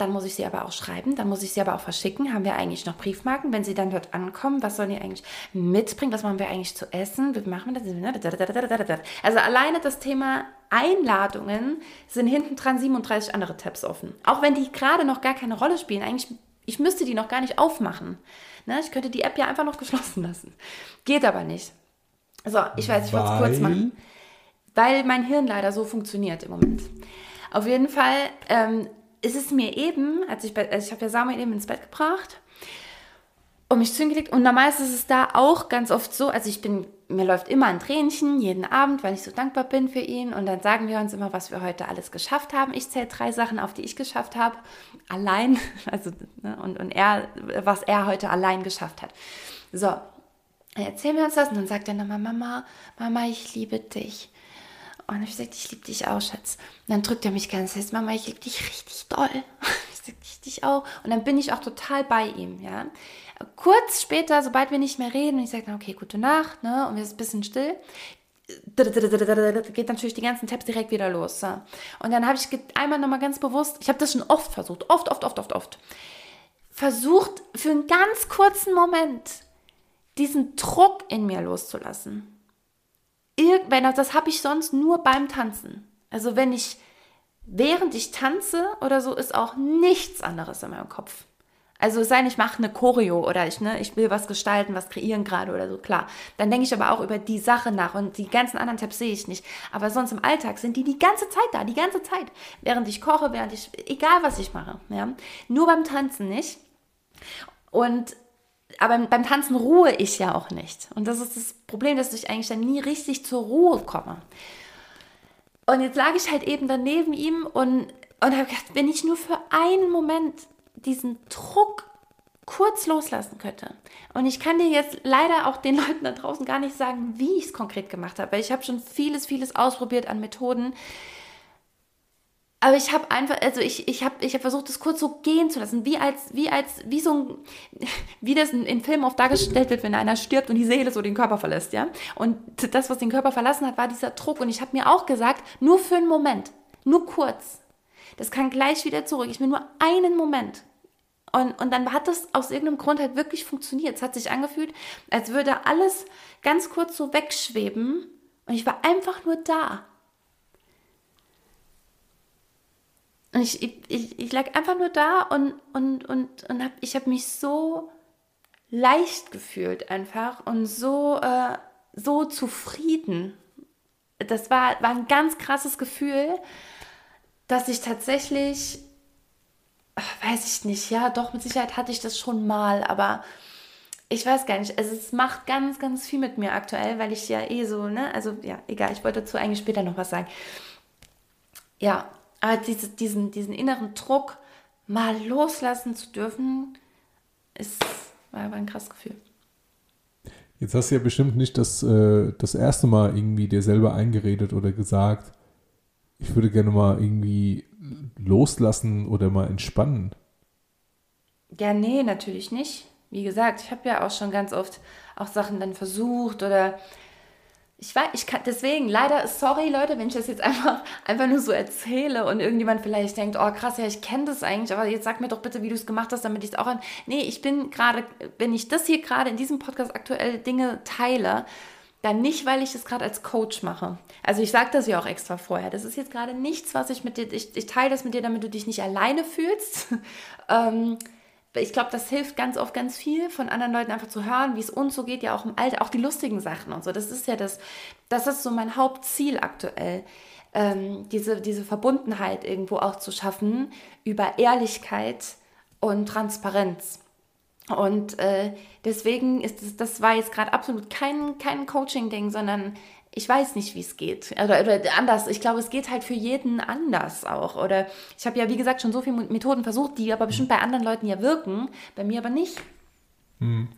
Dann muss ich sie aber auch schreiben, dann muss ich sie aber auch verschicken. Haben wir eigentlich noch Briefmarken? Wenn sie dann dort ankommen, was sollen die eigentlich mitbringen? Was machen wir eigentlich zu essen? Wie machen wir das? Also alleine das Thema Einladungen sind hinten dran 37 andere Tabs offen. Auch wenn die gerade noch gar keine Rolle spielen. Eigentlich, ich müsste die noch gar nicht aufmachen. Ne? Ich könnte die App ja einfach noch geschlossen lassen. Geht aber nicht. So, ich weiß, ich wollte es kurz machen. Weil mein Hirn leider so funktioniert im Moment. Auf jeden Fall ähm, ist es mir eben, als ich, also ich habe ja Samuel eben ins Bett gebracht und mich zu ihm gelegt. Und normalerweise ist es da auch ganz oft so, also ich bin, mir läuft immer ein Tränchen jeden Abend, weil ich so dankbar bin für ihn. Und dann sagen wir uns immer, was wir heute alles geschafft haben. Ich zähle drei Sachen auf, die ich geschafft habe. Allein, also, ne, und, und er, was er heute allein geschafft hat. So, erzählen wir uns das und dann sagt er nochmal, Mama, Mama, ich liebe dich. Und ich sage, ich liebe dich auch, Schatz. Und dann drückt er mich ganz fest, Mama, ich liebe dich richtig doll. Ich sage, ich dich auch. Und dann bin ich auch total bei ihm, ja. Kurz später, sobald wir nicht mehr reden, und ich sage dann, okay, gute Nacht, ne, und wir sind ein bisschen still, geht natürlich die ganzen Tabs direkt wieder los. Ja. Und dann habe ich einmal nochmal ganz bewusst, ich habe das schon oft versucht, oft, oft, oft, oft, oft, versucht für einen ganz kurzen Moment diesen Druck in mir loszulassen. Irgendwann, das habe ich sonst nur beim Tanzen. Also wenn ich, während ich tanze oder so, ist auch nichts anderes in meinem Kopf. Also sei ich mache eine Choreo oder ich, ne, ich will was gestalten, was kreieren gerade oder so, klar. Dann denke ich aber auch über die Sache nach und die ganzen anderen Tabs sehe ich nicht. Aber sonst im Alltag sind die die ganze Zeit da, die ganze Zeit. Während ich koche, während ich, egal was ich mache, ja. Nur beim Tanzen nicht. Und aber beim Tanzen ruhe ich ja auch nicht. Und das ist das Problem, dass ich eigentlich dann nie richtig zur Ruhe komme. Und jetzt lag ich halt eben dann neben ihm und, und habe gedacht, wenn ich nur für einen Moment diesen Druck kurz loslassen könnte. Und ich kann dir jetzt leider auch den Leuten da draußen gar nicht sagen, wie ich es konkret gemacht habe, weil ich habe schon vieles, vieles ausprobiert an Methoden. Aber ich habe einfach, also ich, ich habe ich hab versucht, das kurz so gehen zu lassen, wie als, wie als, wie so ein, wie das in, Filmen oft dargestellt wird, wenn einer stirbt und die Seele so den Körper verlässt, ja. Und das, was den Körper verlassen hat, war dieser Druck. Und ich habe mir auch gesagt, nur für einen Moment, nur kurz. Das kann gleich wieder zurück. Ich will nur einen Moment. Und, und dann hat das aus irgendeinem Grund halt wirklich funktioniert. Es hat sich angefühlt, als würde alles ganz kurz so wegschweben und ich war einfach nur da. Und ich, ich, ich lag einfach nur da und, und, und, und hab, ich habe mich so leicht gefühlt einfach und so, äh, so zufrieden. Das war, war ein ganz krasses Gefühl, dass ich tatsächlich, ach, weiß ich nicht, ja, doch, mit Sicherheit hatte ich das schon mal, aber ich weiß gar nicht, also es macht ganz, ganz viel mit mir aktuell, weil ich ja eh so, ne, also ja, egal, ich wollte dazu eigentlich später noch was sagen. Ja, aber diese, diesen, diesen inneren Druck mal loslassen zu dürfen, ist, war, war ein krasses Gefühl. Jetzt hast du ja bestimmt nicht das, äh, das erste Mal irgendwie dir selber eingeredet oder gesagt, ich würde gerne mal irgendwie loslassen oder mal entspannen. Ja, nee, natürlich nicht. Wie gesagt, ich habe ja auch schon ganz oft auch Sachen dann versucht oder ich weiß, ich kann, deswegen, leider, sorry Leute, wenn ich das jetzt einfach, einfach nur so erzähle und irgendjemand vielleicht denkt, oh krass, ja, ich kenne das eigentlich, aber jetzt sag mir doch bitte, wie du es gemacht hast, damit ich es auch an. Nee, ich bin gerade, wenn ich das hier gerade in diesem Podcast aktuell Dinge teile, dann nicht, weil ich es gerade als Coach mache. Also ich sage das ja auch extra vorher. Das ist jetzt gerade nichts, was ich mit dir, ich, ich teile das mit dir, damit du dich nicht alleine fühlst. ähm, ich glaube, das hilft ganz oft ganz viel, von anderen Leuten einfach zu hören, wie es uns so geht, ja auch im Alter, auch die lustigen Sachen und so. Das ist ja das, das ist so mein Hauptziel aktuell, ähm, diese, diese Verbundenheit irgendwo auch zu schaffen über Ehrlichkeit und Transparenz. Und äh, deswegen ist das, das war jetzt gerade absolut kein, kein Coaching-Ding, sondern ich weiß nicht, wie es geht. Oder, oder, anders. Ich glaube, es geht halt für jeden anders auch. Oder ich habe ja, wie gesagt, schon so viele Methoden versucht, die aber bestimmt bei anderen Leuten ja wirken, bei mir aber nicht. Hm.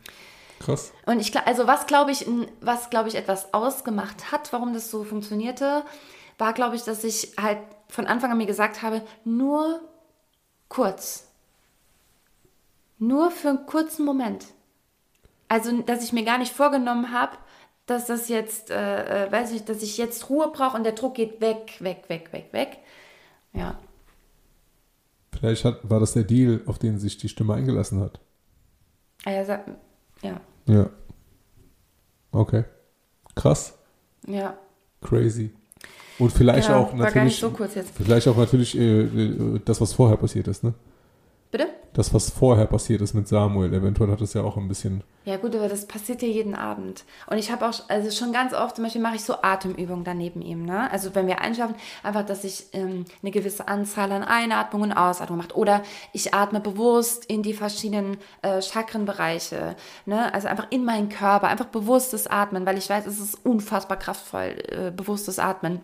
Krass. Und ich also was glaube ich, was glaube ich etwas ausgemacht hat, warum das so funktionierte, war glaube ich, dass ich halt von Anfang an mir gesagt habe, nur kurz. Nur für einen kurzen Moment. Also, dass ich mir gar nicht vorgenommen habe, dass das jetzt, äh, äh, weiß ich, dass ich jetzt Ruhe brauche und der Druck geht weg, weg, weg, weg, weg. Ja. Vielleicht hat, war das der Deal, auf den sich die Stimme eingelassen hat. Ah, ja, ja. Ja. Okay. Krass. Ja. Crazy. Und vielleicht ja, auch natürlich. So vielleicht auch natürlich äh, äh, das, was vorher passiert ist, ne? Bitte? Das, was vorher passiert ist mit Samuel, eventuell hat es ja auch ein bisschen. Ja, gut, aber das passiert ja jeden Abend. Und ich habe auch, also schon ganz oft, zum Beispiel mache ich so Atemübungen daneben ihm, ne? Also wenn wir einschlafen, einfach, dass ich ähm, eine gewisse Anzahl an Einatmungen und Ausatmungen mache. Oder ich atme bewusst in die verschiedenen äh, Chakrenbereiche, ne? Also einfach in meinen Körper, einfach bewusstes Atmen, weil ich weiß, es ist unfassbar kraftvoll, äh, bewusstes Atmen.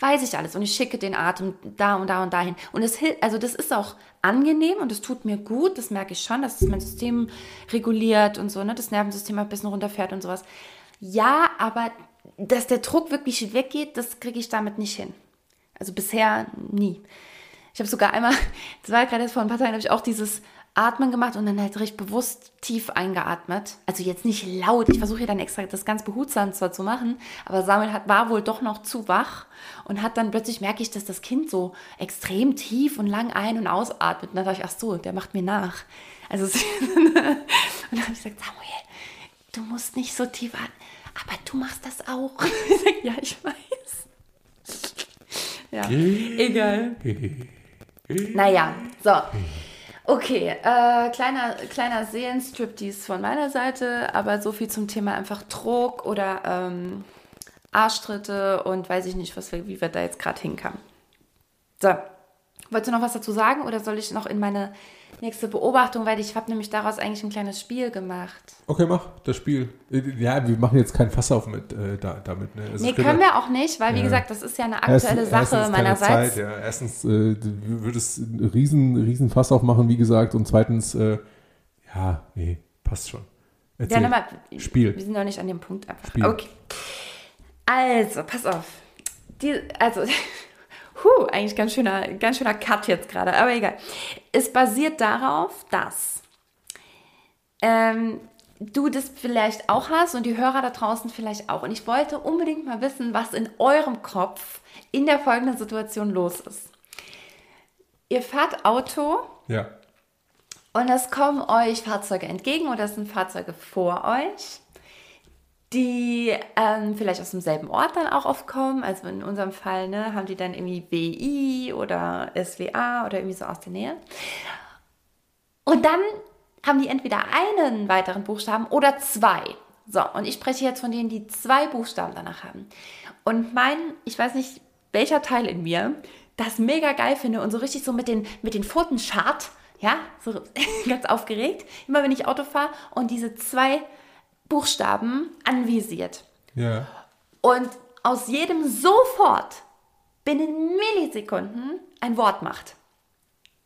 Weiß ich alles und ich schicke den Atem da und da und dahin. Und es hilft, also das ist auch angenehm und es tut mir gut, das merke ich schon, dass es mein System reguliert und so, ne, das Nervensystem ein bisschen runterfährt und sowas. Ja, aber dass der Druck wirklich weggeht, das kriege ich damit nicht hin. Also bisher nie. Ich habe sogar einmal, das war gerade vor ein paar Tagen, habe ich auch dieses Atmen gemacht und dann halt recht bewusst tief eingeatmet. Also jetzt nicht laut. Ich versuche hier dann extra das ganz behutsam zwar zu machen, aber Samuel hat, war wohl doch noch zu wach und hat dann plötzlich merke ich, dass das Kind so extrem tief und lang ein- und ausatmet. Und dann dachte ich, ach so, der macht mir nach. Also und dann habe ich gesagt, Samuel, du musst nicht so tief atmen, aber du machst das auch. Ich sage, ja, ich weiß. Ja, egal. Naja, so. Okay, äh, kleiner, kleiner Seelenstriptease von meiner Seite, aber so viel zum Thema einfach Druck oder ähm, Arschtritte und weiß ich nicht, was wir, wie wir da jetzt gerade hinkamen. So, wolltest du noch was dazu sagen oder soll ich noch in meine nächste Beobachtung, weil ich habe nämlich daraus eigentlich ein kleines Spiel gemacht. Okay, mach das Spiel. Ja, wir machen jetzt kein Fass auf mit, äh, da, damit. Ne? Also nee, können wir auch nicht, weil wie ja. gesagt, das ist ja eine aktuelle Erst, Sache erstens meinerseits. Zeit, ja. Erstens äh, würde es einen riesen, riesen Fass aufmachen, wie gesagt, und zweitens, äh, ja, nee, passt schon. Erzähl. Ja, nochmal, Spiel. Wir sind noch nicht an dem Punkt einfach. Spiel. Okay. Also, pass auf. Die, also, Puh, eigentlich ganz schöner, ganz schöner Cut jetzt gerade, aber egal. Es basiert darauf, dass ähm, du das vielleicht auch hast und die Hörer da draußen vielleicht auch. Und ich wollte unbedingt mal wissen, was in eurem Kopf in der folgenden Situation los ist. Ihr fahrt Auto. Ja. Und es kommen euch Fahrzeuge entgegen oder es sind Fahrzeuge vor euch die ähm, vielleicht aus demselben Ort dann auch oft kommen. Also in unserem Fall ne, haben die dann irgendwie WI oder SWA oder irgendwie so aus der Nähe. Und dann haben die entweder einen weiteren Buchstaben oder zwei. So, und ich spreche jetzt von denen, die zwei Buchstaben danach haben. Und mein, ich weiß nicht, welcher Teil in mir das mega geil finde und so richtig so mit den, mit den Pfoten schart, ja, so ganz aufgeregt, immer wenn ich Auto fahre und diese zwei Buchstaben anvisiert. Ja. Und aus jedem sofort binnen Millisekunden ein Wort macht.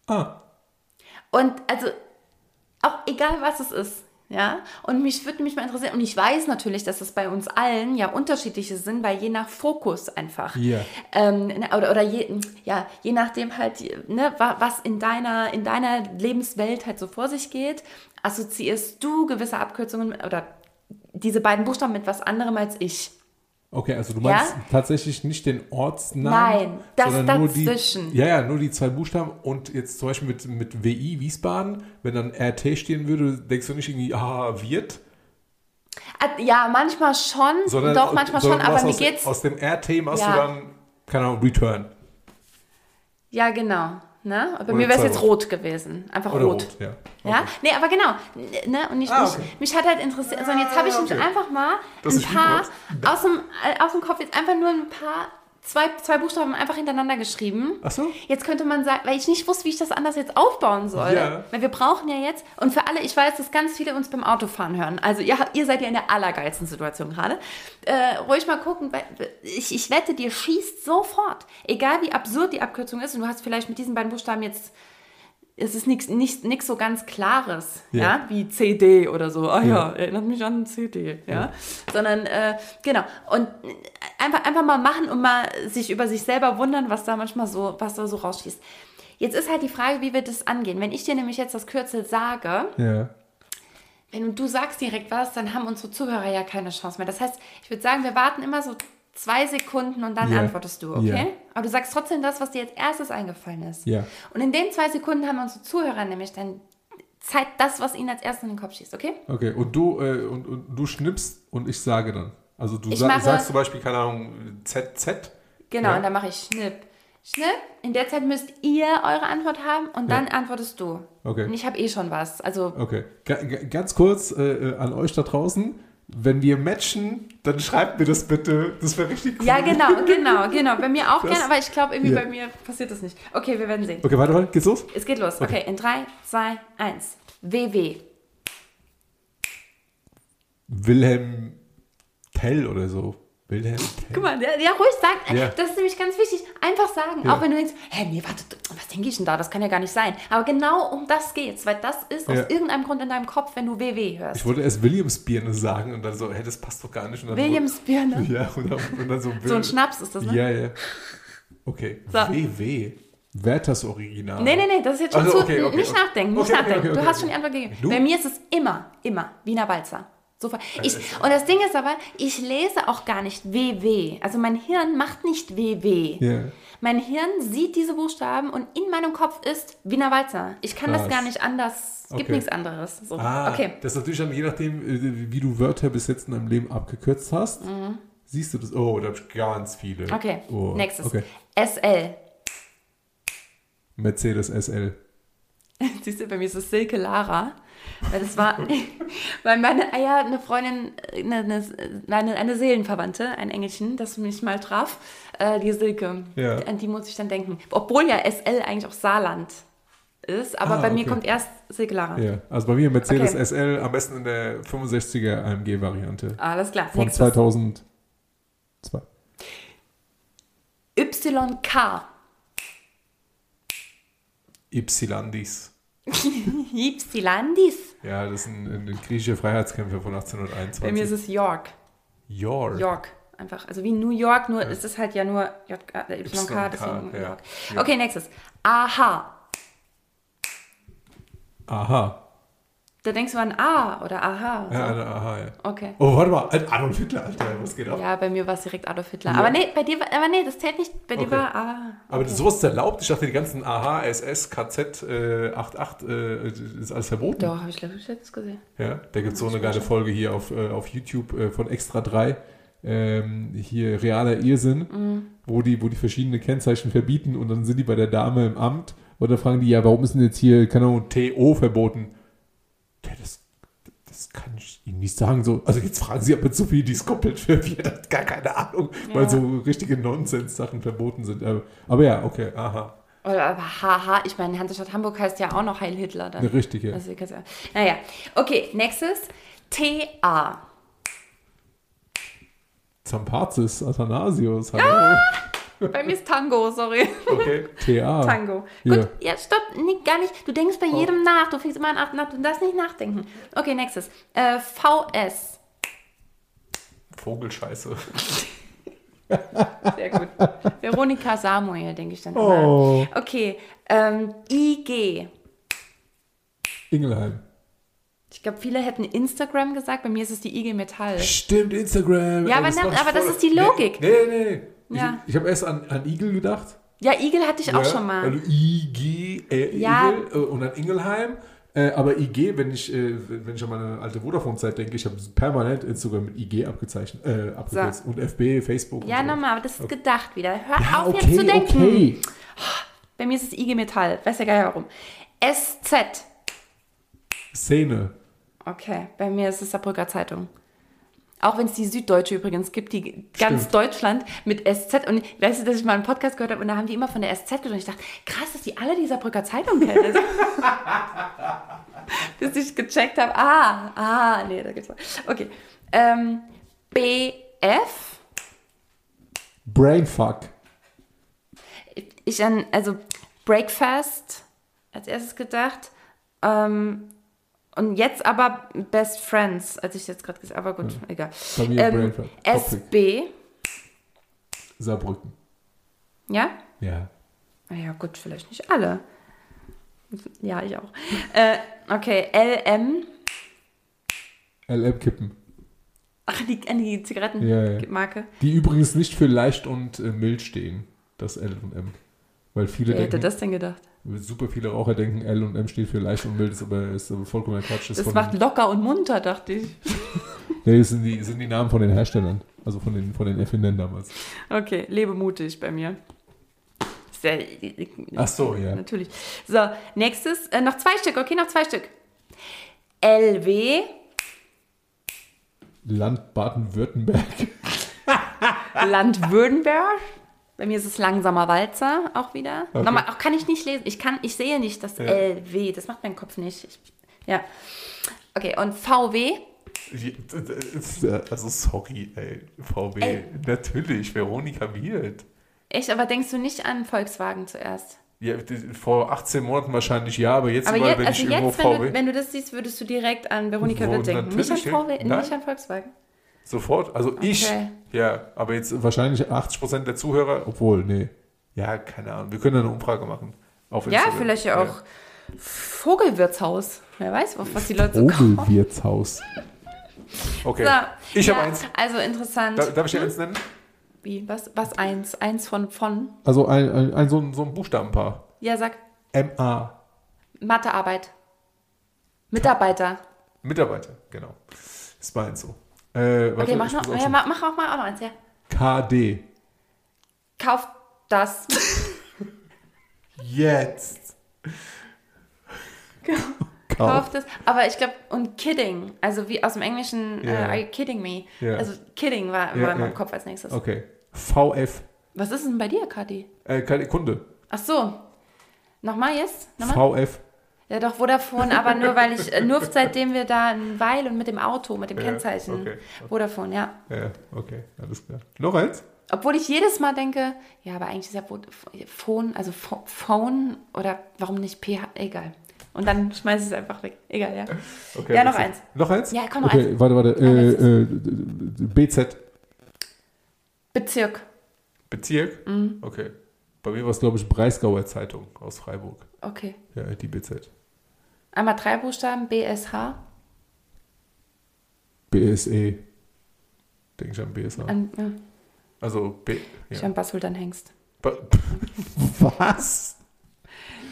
Ah. Und also auch egal was es ist, ja. Und mich würde mich mal interessieren, und ich weiß natürlich, dass es bei uns allen ja unterschiedliche sind, weil je nach Fokus einfach. Yeah. Ähm, oder oder je, ja, je nachdem halt, ne, was in deiner, in deiner Lebenswelt halt so vor sich geht, assoziierst du gewisse Abkürzungen oder diese beiden Buchstaben mit was anderem als ich. Okay, also du meinst ja? tatsächlich nicht den Ortsnamen? Nein, das sondern dazwischen. Nur die, ja, ja, nur die zwei Buchstaben und jetzt zum Beispiel mit, mit WI, Wiesbaden, wenn dann RT stehen würde, denkst du nicht irgendwie, ah, wird? Ah, ja, manchmal schon, sondern, doch, manchmal schon, aber mir aus, geht's... Aus dem RT machst ja. du dann, keine Ahnung, Return. Ja, genau. Ne? Bei Oder mir wäre es jetzt rot gewesen. Einfach Oder rot. rot. Ja. Okay. ja. Nee, aber genau. Ne? Und ich, ah, okay. mich, mich, hat halt interessiert. Also jetzt habe ich okay. einfach mal das ein paar aus dem, äh, aus dem Kopf jetzt einfach nur ein paar zwei, zwei Buchstaben einfach hintereinander geschrieben. Ach so? Jetzt könnte man sagen, weil ich nicht wusste, wie ich das anders jetzt aufbauen soll. Ja. Weil wir brauchen ja jetzt, und für alle, ich weiß, dass ganz viele uns beim Autofahren hören. Also ihr, ihr seid ja in der allergeilsten Situation gerade. Äh, ruhig mal gucken, weil ich, ich wette, dir schießt sofort. Egal wie absurd die Abkürzung ist, und du hast vielleicht mit diesen beiden Buchstaben jetzt es ist nichts nicht, nix so ganz Klares, ja. ja. wie CD oder so. Ah ja, ja erinnert mich an CD, ja. ja. Sondern, äh, genau. Und einfach, einfach mal machen und mal sich über sich selber wundern, was da manchmal so, was da so rausschießt. Jetzt ist halt die Frage, wie wir das angehen. Wenn ich dir nämlich jetzt das Kürzel sage, ja. wenn du sagst direkt was, dann haben unsere Zuhörer ja keine Chance mehr. Das heißt, ich würde sagen, wir warten immer so zwei Sekunden und dann yeah. antwortest du, okay? Yeah. Aber du sagst trotzdem das, was dir als erstes eingefallen ist. Ja. Und in den zwei Sekunden haben unsere Zuhörer nämlich dann Zeit, das, was ihnen als erstes in den Kopf schießt, okay? Okay, und du, äh, und, und, du schnippst und ich sage dann. Also du sa mache, sagst zum Beispiel, keine Ahnung, ZZ. Genau, ja. und dann mache ich Schnipp, Schnell. In der Zeit müsst ihr eure Antwort haben und dann antwortest du. Okay. Und ich habe eh schon was. Also, Okay. Ga- ga- ganz kurz äh, äh, an euch da draußen. Wenn wir matchen, dann schreibt mir das bitte. Das wäre richtig cool. ja, genau, genau, genau. Bei mir auch gerne, aber ich glaube, irgendwie Ja. bei mir passiert das nicht. Okay, wir werden sehen. Okay, warte mal, geht's los? Es geht los. Okay, in 3, 2, 1. WW. Wilhelm Tell oder so. Wilhelm. Guck mal, ja, ja ruhig sagen. Ja. Das ist nämlich ganz wichtig. Einfach sagen. Ja. Auch wenn du denkst, hä, nee, warte, was denke ich denn da? Das kann ja gar nicht sein. Aber genau um das geht's, weil das ist aus irgendeinem Grund in deinem Kopf, wenn du WW hörst. Ich wollte erst Williamsbirne sagen und dann so, hey, das passt doch gar nicht. Und dann Williams Birne. Ja, und dann, und dann so, So ein Schnaps ist das, ne? Ja, ja. Okay. So. WW. Werthers Original. Nee, nee, nee, das ist jetzt schon Also, zu. okay, nicht okay. nachdenken, nicht nachdenken. du hast schon die Antwort gegeben. Du? Bei mir ist es immer, immer Wiener Walzer. Sofort. Ich, und das Ding ist aber, ich lese auch gar nicht WW. Also mein Hirn macht nicht WW. Ja. Mein Hirn sieht diese Buchstaben und in meinem Kopf ist Wiener Walzer. Ich kann das Krass. gar nicht anders. Es gibt Okay. nichts anderes. So. Ah, okay. das ist natürlich dann je nachdem, äh, wie du Wörter bis jetzt in deinem Leben abgekürzt hast. Siehst du das? Oh, da habe ich ganz viele. Mhm. Okay. Oh, Nächstes. Okay. SL. Mercedes SL. Siehst du, bei mir ist es Silke Lara. Weil das war, weil meine Eier eine Freundin, eine, eine, eine, eine Seelenverwandte, ein Engelchen, das mich mal traf, äh, die Silke. Ja. An die muss ich dann denken. Obwohl ja SL eigentlich auch Saarland ist, aber Ah, bei mir okay. kommt erst Silke Lara. Ja, also bei mir Mercedes Okay. SL, am besten in der 65er AMG-Variante. Alles klar. Von Nächstes. 2002. YK. Ypsilandis. Ypsilandis. Ja, das ist ein, ein griechischer Freiheitskämpfer von 1821. Bei mir ist es York. York. York. Einfach. Also wie New York, nur ist es halt ja nur äh, YK, YK, deswegen ja. York. Ja. Okay, nächstes. Aha. Aha. Da denkst du an A oder Aha. Ja, so. eine Aha, ja. Okay. Oh, warte mal, Adolf Hitler, Alter, was geht ab? Ja, bei mir war es direkt Adolf Hitler. Ja. Aber nee, bei dir war, aber nee, das zählt nicht. Bei dir Okay. war A. Aber sowas ist erlaubt? Ich dachte, die ganzen AH, SS, KZ, äh, 88, äh, ist alles verboten. Doch, habe ich glaube ich jetzt gesehen. Ja, da gibt es so eine geile Folge hier auf, äh, auf YouTube äh, von Extra 3. Ähm, hier realer Irrsinn, Mhm. wo, die, wo die verschiedene Kennzeichen verbieten und dann sind die bei der Dame im Amt und dann fragen die, ja, warum ist denn jetzt hier, keine Ahnung, TO verboten? Ja, das, das kann ich Ihnen nicht sagen. So, also jetzt fragen Sie aber Sophie, die ist komplett verwirrt, hat gar keine Ahnung, weil Ja. so richtige Nonsens-Sachen verboten sind. Aber, aber ja, okay, aha. Oder aber Haha, ich meine, Hansestadt Hamburg heißt ja auch noch Heil Hitler dann. Eine richtige. Also, ja- naja, okay, nächstes. TA. Zampazis, Athanasius, hallo. Ah! Bei mir ist Tango, sorry. Okay, TA. Tango. Ja. Gut, ja, stopp, nee, gar nicht. Du denkst bei jedem nach. Du fängst immer an, nach, du darfst nicht nachdenken. Okay, nächstes. Äh, VS. Vogelscheiße. Sehr gut. Veronika Samuel, denke ich dann Oh. immer. Okay, ähm, IG. Ingelheim. Ich glaube, viele hätten Instagram gesagt. Bei mir ist es die IG Metall. Stimmt, Instagram. Ja, aber das na- aber das ist die Logik. Nee, nee, nee. Ja. Ich, ich habe erst an, an Igel gedacht. Ja, Igel hatte ich auch ja, schon mal. Also IG, äh, Ja. Igel äh, und dann Ingelheim. Äh, aber IG, wenn ich, äh, wenn ich an meine alte Vodafone-Zeit denke, ich habe permanent Instagram mit IG abgezeichnet, äh, abgekürzt. Und FB, Facebook. Ja, so. nochmal, aber das ist gedacht wieder. Hör Ja, auf okay, jetzt zu denken. okay. Bei mir ist es IG Metall. Weiß ja gar nicht warum. SZ. Szene. Okay, bei mir ist es Saarbrücker Zeitung. Auch wenn es die Süddeutsche übrigens gibt, die ganz Stimmt. Deutschland mit SZ. Und weißt du, dass ich mal einen Podcast gehört habe und da haben die immer von der SZ gesprochen. Ich dachte, krass, dass die alle die Saarbrücker Zeitung kennen. Also, Bis ich gecheckt habe, ah, ah, nee, da geht's mal. Okay. Ähm, BF. Brainfuck. Ich an, also Breakfast als erstes gedacht. Ähm, und jetzt aber Best Friends, als ich jetzt gerade gesagt habe. Aber gut, egal. Bei mir Ähm. SB. Saarbrücken. Ja? Ja. Naja, gut, vielleicht nicht alle. Ja, ich auch. Äh, okay, LM. LM Kippen. Ach, die, an die Zigarettenmarke. Ja, ja. Die übrigens nicht für leicht und äh, mild stehen, das L und M. Weil viele Wer hätte denken, das denn gedacht? Super viele Raucher denken, L und M steht für leicht und mild, ist aber, ist aber vollkommener Quatsch. Ist Das macht den, locker und munter, dachte ich. nee, das sind die, sind die Namen von den Herstellern, also von den, von den Erfindern damals. Okay, lebe mutig bei mir. Ja, Ach so, ja. Natürlich. So, nächstes, äh, noch zwei Stück, okay, noch zwei Stück. LW, Land Baden-Württemberg. Land Württemberg. Bei mir ist es langsamer Walzer auch wieder. Okay. Nochmal, auch kann ich nicht lesen. Ich kann, ich sehe nicht das LW. Das macht mein Kopf nicht. Ich, ja. Okay, und VW. Also sorry, ey, VW. Ey. Natürlich, Veronika Wirt. Echt, aber denkst du nicht an Volkswagen zuerst? Ja, vor 18 Monaten wahrscheinlich ja, aber jetzt Aber mal, jetzt, wenn also ich irgendwo jetzt, wenn VW. du, wenn du das siehst, würdest du direkt an Veronika Wirt denken. Nicht an VW, nicht an Volkswagen. Sofort, also ich, Okay. Ja, aber jetzt wahrscheinlich 80% der Zuhörer, obwohl, nee, ja, keine Ahnung, wir können eine Umfrage machen. Auf Ja, vielleicht ja auch Vogelwirtshaus. Wer weiß, was was die Leute so kaufen. Vogelwirtshaus. Okay, So, ich ja, habe eins. Also interessant. Da, darf ich dir eins nennen? Wie? Was, was eins? Eins von von? Also ein, ein, ein, so, ein, so ein Buchstabenpaar. Ja, sag. MA. Mathearbeit. Mitarbeiter. Mitarbeiter, genau. Ist meins so. Äh, warte, Okay, mach, noch, ja, mach, mach auch mal auch noch eins, ja. KD. Kauf das. Jetzt. Kauf das. Aber ich glaube, und kidding. Also wie aus dem Englischen, Ja. äh, are you kidding me? Ja. Also kidding war, war in meinem. Kopf als nächstes. Okay. VF. Was ist denn bei dir, Kati? Äh, keine Kunde. Ach so. Nochmal jetzt? Nochmal? VF. Ja, doch, Vodafone, aber nur weil ich, äh, nur seitdem wir da ein Weil und mit dem Auto, mit dem Ja, Kennzeichen. okay. Vodafone, ja. Ja, okay, alles klar. Noch eins? Obwohl ich jedes Mal denke, ja, aber eigentlich ist ja Vo- Phone, also Pho- Phone oder warum nicht PH, egal. Und dann schmeiße ich es einfach weg. Egal, ja. Okay, Ja, noch eins. Noch eins? Ja, komm, noch okay, eins. warte, warte. Äh, äh, BZ. Bezirk. Bezirk? Mhm. Okay. Bei mir war es, glaube ich, Breisgauer Zeitung aus Freiburg. Okay. Ja, die BZ. Einmal drei Buchstaben, BSH. BSE. Denke ich an BSA. An, ja, Also B. ich Ja. an Bassultan Hengst. Ba- Was?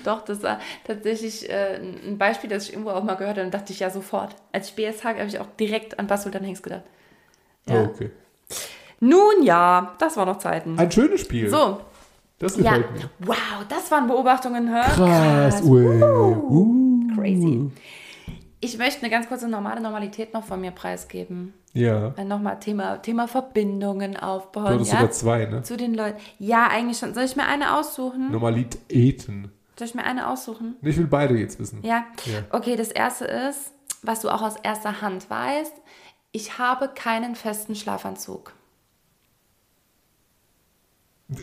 Doch, das war tatsächlich äh, ein Beispiel, das ich irgendwo auch mal gehört habe. Und dachte ich ja sofort. Als ich BSH habe ich auch direkt an Bassultan Hengst gedacht. Ja. Oh, okay. Nun ja, das war noch Zeiten. Ein schönes Spiel. So, Das ja. gefällt mir. Wow, das waren Beobachtungen. Hör? Krass. Ui. Uh. Crazy. Ich möchte eine ganz kurze normale Normalität noch von mir preisgeben. Ja. Dann nochmal Thema, Thema Verbindungen Du aufbauen. hattest Ja? sogar zwei, ne? Zu den Leuten. Ja, eigentlich schon. Soll ich mir eine aussuchen? Normalitäten. Soll ich mir eine aussuchen? Ich will beide jetzt wissen. Ja. Ja. Okay, das erste ist, was du auch aus erster Hand weißt. Ich habe keinen festen Schlafanzug.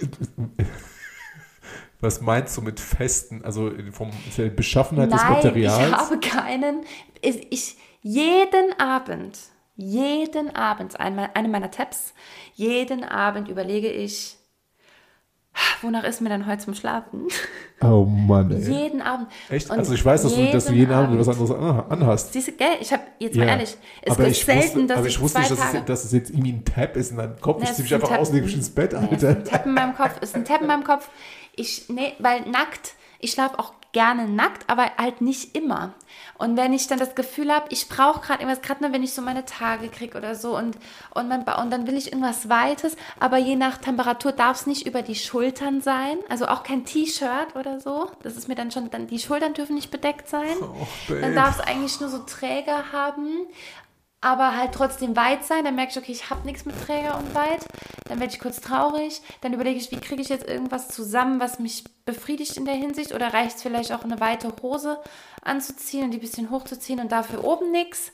Was meinst du mit festen, also vom der Beschaffenheit des Materials? ich habe keinen. Ich, ich, jeden Abend, jeden Abend, einmal, eine meiner Tabs, jeden Abend überlege ich, wonach ist mir denn heute zum Schlafen? oh Mann, ey. jeden Abend. Echt? Und Also ich weiß, dass du, dass du jeden Abend was anderes an- anhast. Siehst du, gell? Ich habe, jetzt mal Ja. ehrlich, es aber ist ich selten, wusste, dass aber ich, ich wusste nicht, dass es, dass es jetzt irgendwie ein Tab ist in deinem Kopf. Nee, Ich ein einfach aus und ins Bett, Nee, es ist ein Alter. Tab in meinem Kopf, ist ein Tab in meinem Kopf. Ich, nee, weil nackt, ich schlafe auch gerne nackt, aber halt nicht immer. Und wenn ich dann das Gefühl habe, ich brauche gerade irgendwas, gerade nur wenn ich so meine Tage kriege oder so und, und, mein, und dann will ich irgendwas Weites, aber je nach Temperatur darf es nicht über die Schultern sein, also auch kein T-Shirt oder so. Das ist mir dann schon, dann die Schultern dürfen nicht bedeckt sein. Oh, Dann darf es eigentlich nur so Träger haben, aber halt trotzdem weit sein. Dann merke ich, okay, ich habe nichts mit Träger und weit. Dann werde ich kurz traurig. Dann überlege ich, wie kriege ich jetzt irgendwas zusammen, was mich befriedigt in der Hinsicht? Oder reicht es vielleicht auch eine weite Hose anzuziehen und die ein bisschen hochzuziehen und dafür oben nichts?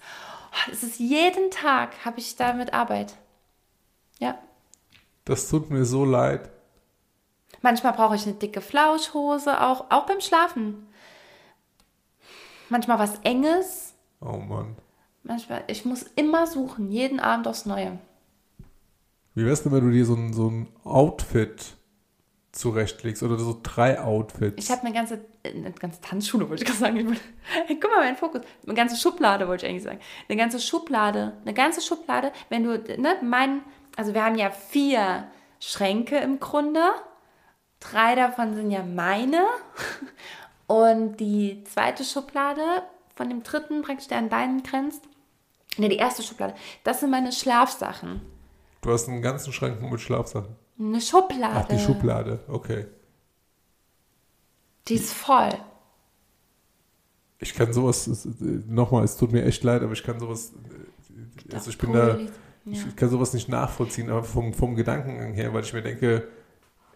Es ist jeden Tag, habe ich damit Arbeit. Ja. Das tut mir so leid. Manchmal brauche ich eine dicke Flauschhose, auch, auch beim Schlafen. Manchmal was Enges. Oh Mann. Manchmal, ich muss immer suchen, jeden Abend aufs Neue. Wie wär's denn, wenn du dir so ein, so ein Outfit zurechtlegst oder so drei Outfits? Ich habe eine ganze, eine ganze Tanzschule, wollte ich gerade sagen. Hey, guck mal, mein Fokus. Eine ganze Schublade, wollte ich eigentlich sagen. Eine ganze Schublade. Eine ganze Schublade. Wenn du, ne, mein, also wir haben ja vier Schränke im Grunde. Drei davon sind ja meine. Und die zweite Schublade von dem dritten, praktisch, der an deinen grenzt. Ne, die erste Schublade. Das sind meine Schlafsachen. Du hast einen ganzen Schrank nur mit Schlafsachen. Eine Schublade. Ach, die Schublade, okay. Die ist voll. Ich kann sowas, nochmal, es tut mir echt leid, aber ich kann sowas, also ich bin da, ich kann sowas nicht nachvollziehen, aber vom, vom Gedankengang her, weil ich mir denke,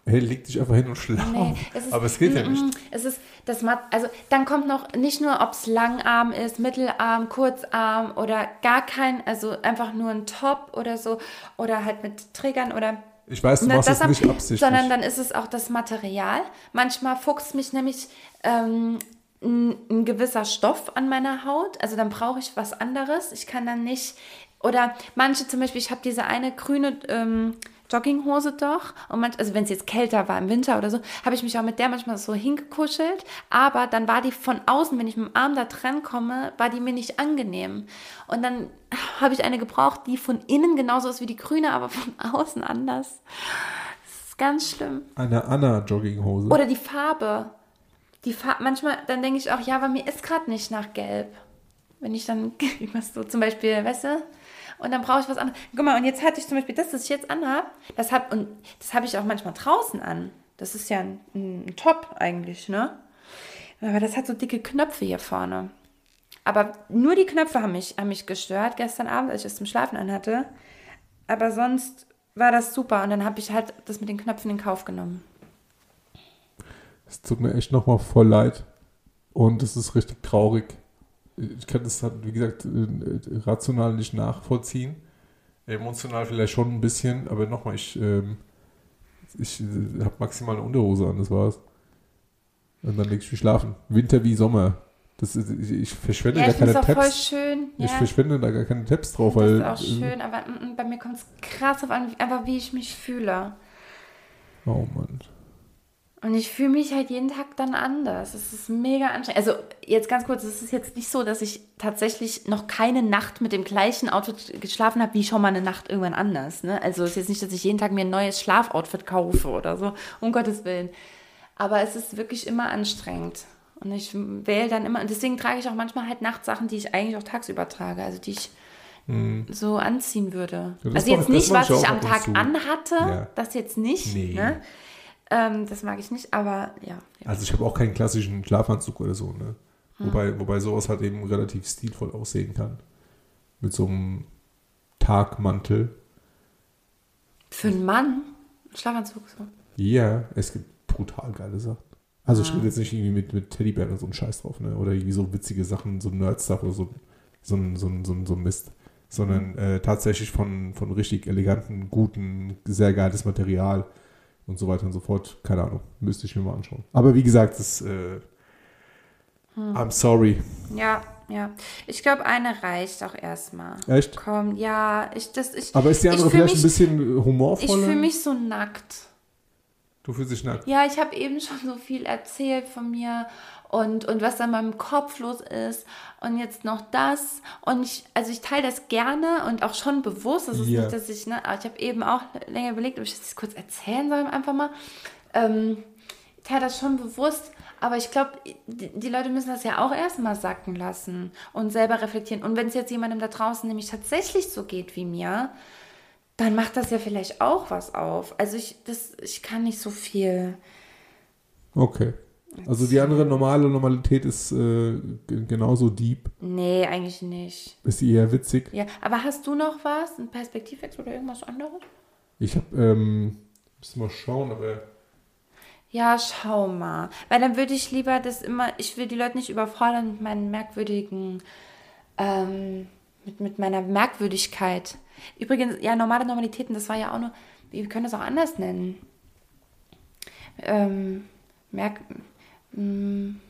hey, leg dich einfach hin und schlaf. Nee, es aber es geht ja nicht. Es ist das also dann kommt noch nicht nur, ob es Langarm ist, Mittelarm, Kurzarm oder gar kein, also einfach nur ein Top oder so oder halt mit Trägern oder ich weiß, du machst das, das nicht absichtlich. Sondern dann ist es auch das Material. Manchmal fuchst mich nämlich ähm, ein, ein, gewisser Stoff an meiner Haut. Also dann brauche ich was anderes. Ich kann dann nicht. Oder manche zum Beispiel, ich habe diese eine grüne ähm, Jogginghose doch. Und manch, also wenn es jetzt kälter war im Winter oder so, habe ich mich auch mit der manchmal so hingekuschelt. Aber dann war die von außen, wenn ich mit dem Arm da dran komme, war die mir nicht angenehm. Und dann habe ich eine gebraucht, die von innen genauso ist wie die grüne, aber von außen anders. Das ist ganz schlimm. Eine Anna-Jogginghose. Oder die Farbe. Die Farbe, manchmal, dann denke ich auch, ja, aber mir ist gerade nicht nach Gelb. Wenn ich dann, was so zum Beispiel, weißt du, und dann brauche ich was anderes. Guck mal, und jetzt hatte ich zum Beispiel das, das ich jetzt anhabe, das hab, und das habe ich auch manchmal draußen an. Das ist ja ein, ein Top eigentlich, ne? Aber das hat so dicke Knöpfe hier vorne. Aber nur die Knöpfe haben mich, haben mich gestört gestern Abend, als ich es zum Schlafen anhatte. Aber sonst war das super und dann habe ich halt das mit den Knöpfen in Kauf genommen. Es tut mir echt nochmal voll leid. Und es ist richtig traurig ich kann das, halt, wie gesagt, äh, rational nicht nachvollziehen. Emotional vielleicht schon ein bisschen, aber nochmal, ich, ähm, ich äh, habe maximal eine Unterhose an, das war's. Und dann leg ich mich schlafen. Winter wie Sommer. Das ist, ich, ich verschwende ja, gar keine Tabs. voll schön. Ja. Ich verschwende da gar keine Tabs drauf. Das weil, ist auch schön, aber mm, mm, bei mir kommt es krass auf an, einfach wie ich mich fühle. Oh Mann. Und ich fühle mich halt jeden Tag dann anders. Es ist mega anstrengend. Also jetzt ganz kurz, es ist jetzt nicht so, dass ich tatsächlich noch keine Nacht mit dem gleichen Outfit geschlafen habe, wie schon mal eine Nacht irgendwann anders. Ne? Also es ist jetzt nicht, dass ich jeden Tag mir ein neues Schlafoutfit kaufe oder so, um Gottes Willen. Aber es ist wirklich immer anstrengend. Und ich wähle dann immer, und deswegen trage ich auch manchmal halt Nachtsachen, die ich eigentlich auch tagsüber trage. Also die ich mhm. so anziehen würde. Ja, also jetzt nicht, was ich am Tag anhatte, ja. das jetzt nicht. Nee. Ne? Ähm, das mag ich nicht, aber ja. Also ich habe auch keinen klassischen Schlafanzug oder so, ne? Hm. Wobei, wobei sowas halt eben relativ stilvoll aussehen kann. Mit so einem Tagmantel. Für einen Mann? Schlafanzug so? Ja, es gibt brutal geile Sachen. Also ah. ich rede jetzt nicht irgendwie mit, mit Teddybären oder so einen Scheiß drauf, ne? Oder irgendwie so witzige Sachen, so Nerd-Stuff oder so, so, so, so, so Mist. Sondern äh, tatsächlich von, von richtig eleganten, guten, sehr geiles Material und so weiter und so fort. Keine Ahnung, müsste ich mir mal anschauen. Aber wie gesagt, das äh, hm. I'm sorry. Ja, ja. Ich glaube, eine reicht auch erstmal. Echt? Komm, ja, ich das ich Aber ist die andere vielleicht mich, ein bisschen humorvoller? Ich fühle mich so nackt. Du fühlst dich nackt? Ja, ich habe eben schon so viel erzählt von mir und, und was an meinem Kopf los ist und jetzt noch das. Und ich, also ich teile das gerne und auch schon bewusst. Das ist yeah. nicht, dass ich, ne, aber ich habe eben auch länger überlegt, ob ich das kurz erzählen soll, einfach mal. Ähm, ich teile das schon bewusst, aber ich glaube, die, die, Leute müssen das ja auch erstmal sacken lassen und selber reflektieren. Und wenn es jetzt jemandem da draußen nämlich tatsächlich so geht wie mir, dann macht das ja vielleicht auch was auf. Also ich, das, ich kann nicht so viel. Okay. Also die andere normale Normalität ist äh, genauso deep. Nee, eigentlich nicht. Ist sie eher witzig. Ja, aber hast du noch was? Ein Perspektivwechsel oder irgendwas anderes? Ich habe, ähm, müssen mal schauen, aber. Ja, schau mal. Weil dann würde ich lieber das immer, ich will die Leute nicht überfordern mit meinen merkwürdigen, ähm, mit, mit meiner Merkwürdigkeit. Übrigens, ja, normale Normalitäten, das war ja auch nur, wir können das auch anders nennen. Ähm, merk, mhm.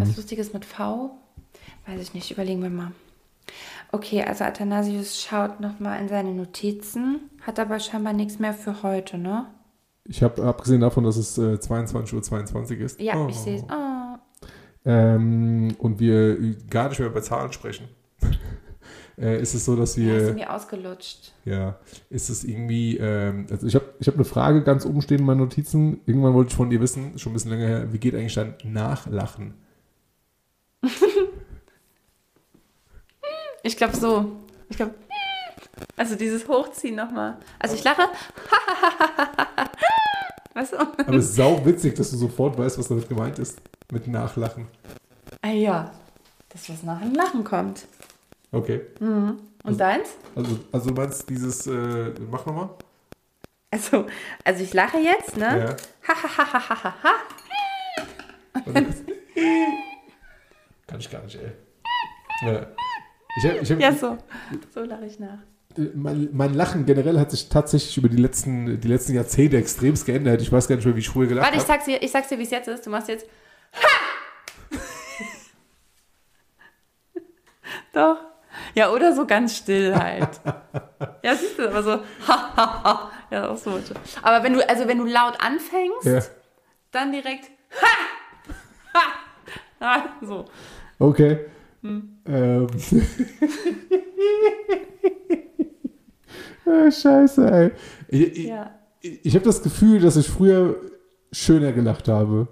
Was Lustiges mit V? Weiß ich nicht, überlegen wir mal. Okay, also Athanasius schaut nochmal in seine Notizen, hat aber scheinbar nichts mehr für heute, ne? Ich habe abgesehen davon, dass es äh, 22.22 Uhr 22 ist. Ja, oh. ich sehe es. Oh. Ähm, und wir gar nicht mehr über Zahlen sprechen äh, ist es so, dass wir. Ja, ist mir ausgelutscht. Ja, ist es irgendwie. Ähm, also ich habe ich hab eine Frage ganz oben stehen in meinen Notizen. Irgendwann wollte ich von dir wissen, schon ein bisschen länger her, wie geht eigentlich dein Nachlachen? ich glaube so. Ich glaube. Also dieses Hochziehen nochmal. Also ich lache. weißt du? Aber es ist sau witzig, dass du sofort weißt, was damit gemeint ist. Mit Nachlachen. Ah ja, das was nach dem Lachen kommt. Okay. Mhm. Und also, deins? Also, also du meinst dieses, äh, mach nochmal. Also, also ich lache jetzt, ne? Ja. Ha, ha, ha, ha, ha, ha, ha. Kann ich gar nicht, ey. Ja, ich hab, ich hab, Ja, so. So lache ich nach. mein, mein Lachen generell hat sich tatsächlich über die letzten, die letzten Jahrzehnte extremst geändert. Ich weiß gar nicht mehr, wie ich früher gelacht Warte, ich habe. sag's dir, ich sag's dir, wie es jetzt ist. Du machst jetzt. Ha! Doch. Ja, oder so ganz still halt. ja, siehst du, aber so. Ha, ha, ha. Ja, auch so. Aber wenn du, also wenn du laut anfängst, Ja. dann direkt. Ha! Ha! Ah, so. Okay. Hm. Ähm. ah, scheiße, ey. Ich, ich, Ja. ich, ich habe das Gefühl, dass ich früher schöner gelacht habe.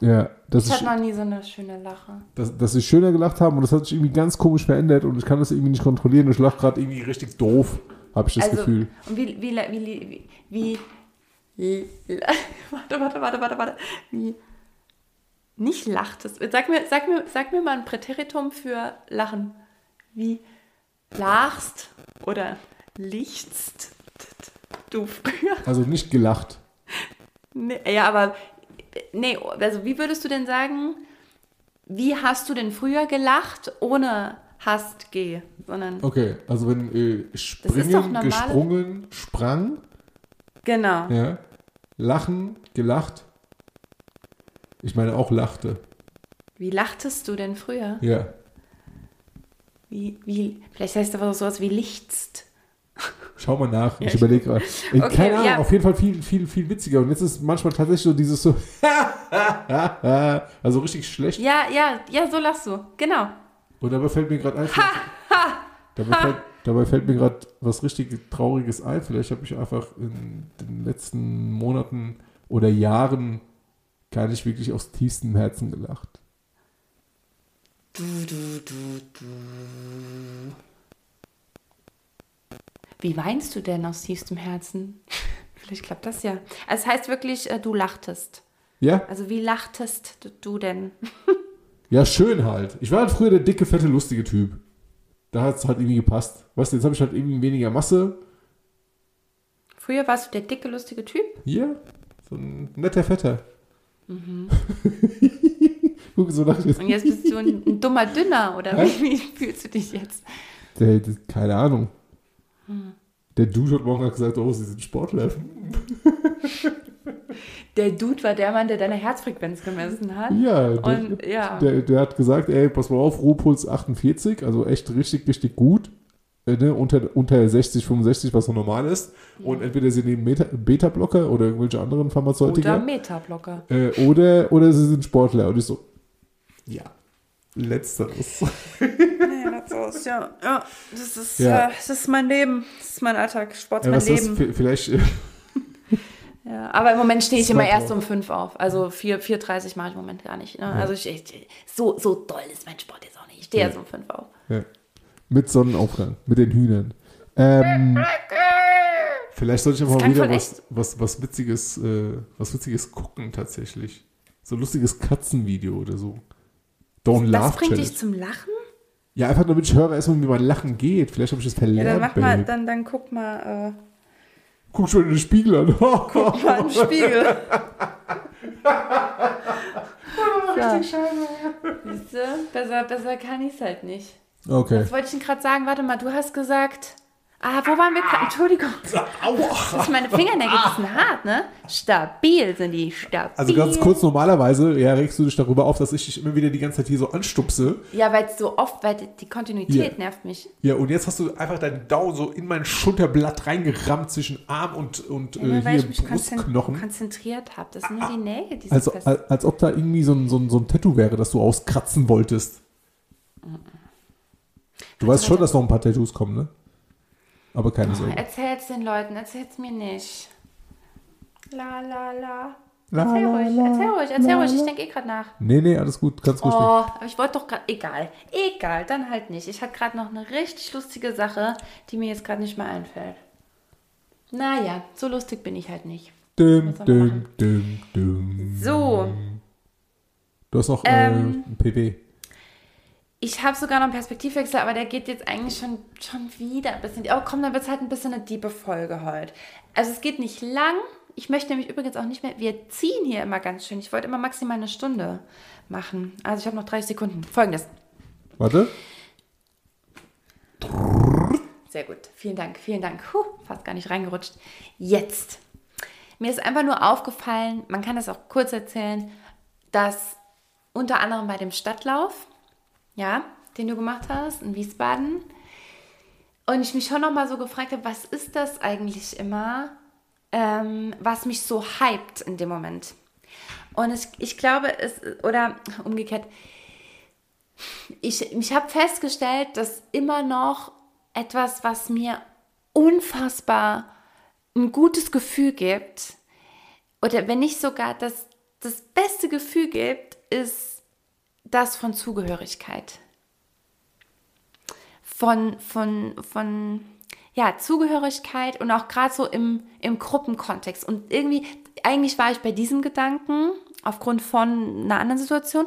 Ja, dass Ich hatte noch nie so eine schöne Lache. dass, dass ich schöner gelacht habe und das hat sich irgendwie ganz komisch verändert und ich kann das irgendwie nicht kontrollieren. Ich lache gerade irgendwie richtig doof, habe ich das also, Gefühl. Und wie, wie, wie, wie, wie, wie, warte, warte, warte, warte, warte, wie, nicht lachtest. Sag mir, sag mir, sag mir mal ein Präteritum für lachen. Wie lachst oder lichtst du früher? Also nicht gelacht. Nee, ja, aber, nee, also wie würdest du denn sagen, wie hast du denn früher gelacht ohne hast, geh, sondern, Okay, also wenn äh, springen, gesprungen, sprang, genau. ja, lachen, gelacht. Ich meine auch lachte. Wie lachtest du denn früher? Ja. Wie, wie, vielleicht heißt das aber sowas wie lichtst. Schau mal nach, Ja, ich ich- überlege gerade. Äh, Okay, Keine Ahnung, ja. auf jeden Fall viel, viel, viel witziger. Und jetzt ist manchmal tatsächlich so dieses so, also richtig schlecht. Ja, ja, ja, so lachst du. Genau. Und dabei fällt mir gerade ein, dabei, fällt, dabei fällt mir gerade was richtig Trauriges ein. Vielleicht habe ich einfach in den letzten Monaten oder Jahren gar nicht wirklich aus tiefstem Herzen gelacht. Du, du, du, du. Wie weinst du denn aus tiefstem Herzen? Vielleicht klappt das ja. Also es heißt wirklich, äh, du lachtest. Ja? Also wie lachtest du, du denn? Ja, schön halt. Ich war halt früher der dicke, fette, lustige Typ. Da hat es halt irgendwie gepasst. Weißt du, jetzt habe ich halt irgendwie weniger Masse. Früher warst du der dicke, lustige Typ? Hier, so ein netter Vetter. Mhm. Guck, so nach Und jetzt bist du ein, ein dummer Dünner, oder wie, wie fühlst du dich jetzt? der, der, Keine Ahnung. Hm. Der Dude hat morgen gesagt, oh, sie sind Sportler. Der Dude war der Mann, der deine Herzfrequenz gemessen hat. Ja, der, Und ja. der, der hat gesagt, ey, pass mal auf, Ruhepuls 48, also echt richtig, richtig gut. Äh, ne, unter, unter 60, 65, was so normal ist. Und entweder sie nehmen Beta-Blocker oder irgendwelche anderen Oder Pharmazeutika. Metablocker. Äh, oder, oder sie sind Sportler. Und ich so, ja, letzteres. Nee, ist, ja, ja, das ist, Ja. Äh, das ist mein Leben. Das ist mein Alltag. Sport ist Ja, mein ist Leben. V- Vielleicht, Ja, aber im Moment stehe ich immer erst um 5 auf. Also 4, 4.30 mache ich im Moment gar nicht. Ne? Also ich, ich, so, so doll ist mein Sport jetzt auch nicht. Ich stehe Ja. erst um 5 auf. mit Sonnenaufgang, mit den Hühnern. Ähm, vielleicht sollte ich aber mal wieder was, was, was, Witziges, äh, was Witziges gucken, tatsächlich. So ein lustiges Katzenvideo oder so. Don't Das Laugh bringt Challenge. dich zum Lachen? Ja, einfach damit ich höre erstmal, wie mein Lachen geht. Vielleicht habe ich das Ja, verlernt. dann mach mal, dann, dann guck mal, Guck schon in den Spiegel an. äh, mal in den Spiegel. ja. Siehst du? Besser, besser kann ich es halt nicht. okay. Was wollte ich denn gerade sagen? Warte mal, du hast gesagt. Ah, wo waren wir gerade? Entschuldigung. Das ist meine Fingernägel, die sind hart, ne? Stabil sind die, stabil. Also ganz kurz, normalerweise ja, regst du dich darüber auf, dass ich dich immer wieder die ganze Zeit hier so anstupse. Ja, weil es so oft, weil die- Kontinuität Ja. nervt mich. Ja, und jetzt hast du einfach deinen Daumen so in mein Schulterblatt reingerammt zwischen Arm und, und Ja, äh, weil ich mich Brustknochen. konzentriert habe. Das sind nur die Nägel, die Als, sind fest. als, als ob da irgendwie so ein, so, ein, so ein Tattoo wäre, das du auskratzen wolltest. Du weißt schon, dass noch ein paar Tattoos kommen, ne? Aber keine Sorge. Erzähl's den Leuten, erzähl's mir nicht. La la la. La, Erzähl la, ruhig, la, erzähl ruhig, erzähl la, ruhig. Ich denke eh gerade nach. Nee, nee, alles gut, ganz Oh, ruhig. aber ich wollte doch gerade. Egal. Egal, dann halt nicht. Ich hatte gerade noch eine richtig lustige Sache, die mir jetzt gerade nicht mehr einfällt. Naja, so lustig bin ich halt nicht. Düm, düm, düm, düm. So. Du hast noch äh, ähm, ein PW. Ich habe sogar noch einen Perspektivwechsel, aber der geht jetzt eigentlich schon, schon wieder ein bisschen. Oh komm, dann wird es halt ein bisschen eine diebe Folge heute. Also es geht nicht lang. Ich möchte nämlich übrigens auch nicht mehr. Wir ziehen hier immer ganz schön. Ich wollte immer maximal eine Stunde machen. Also ich habe noch 30 Sekunden. Folgendes. Warte. Sehr gut. Vielen Dank, vielen Dank. Puh, fast gar nicht reingerutscht. Jetzt. Mir ist einfach nur aufgefallen, man kann das auch kurz erzählen, dass unter anderem bei dem Stadtlauf, ja, den du gemacht hast in Wiesbaden, und ich mich schon noch mal so gefragt habe, was ist das eigentlich immer, ähm, was mich so hypt in dem Moment? Und ich, ich glaube, es, oder umgekehrt, ich, ich habe festgestellt, dass immer noch etwas, was mir unfassbar ein gutes Gefühl gibt, oder wenn nicht sogar das, das beste Gefühl gibt, ist das von Zugehörigkeit. Von, von, von ja, Zugehörigkeit und auch gerade so im, im Gruppenkontext. Und irgendwie, eigentlich war ich bei diesem Gedanken aufgrund von einer anderen Situation.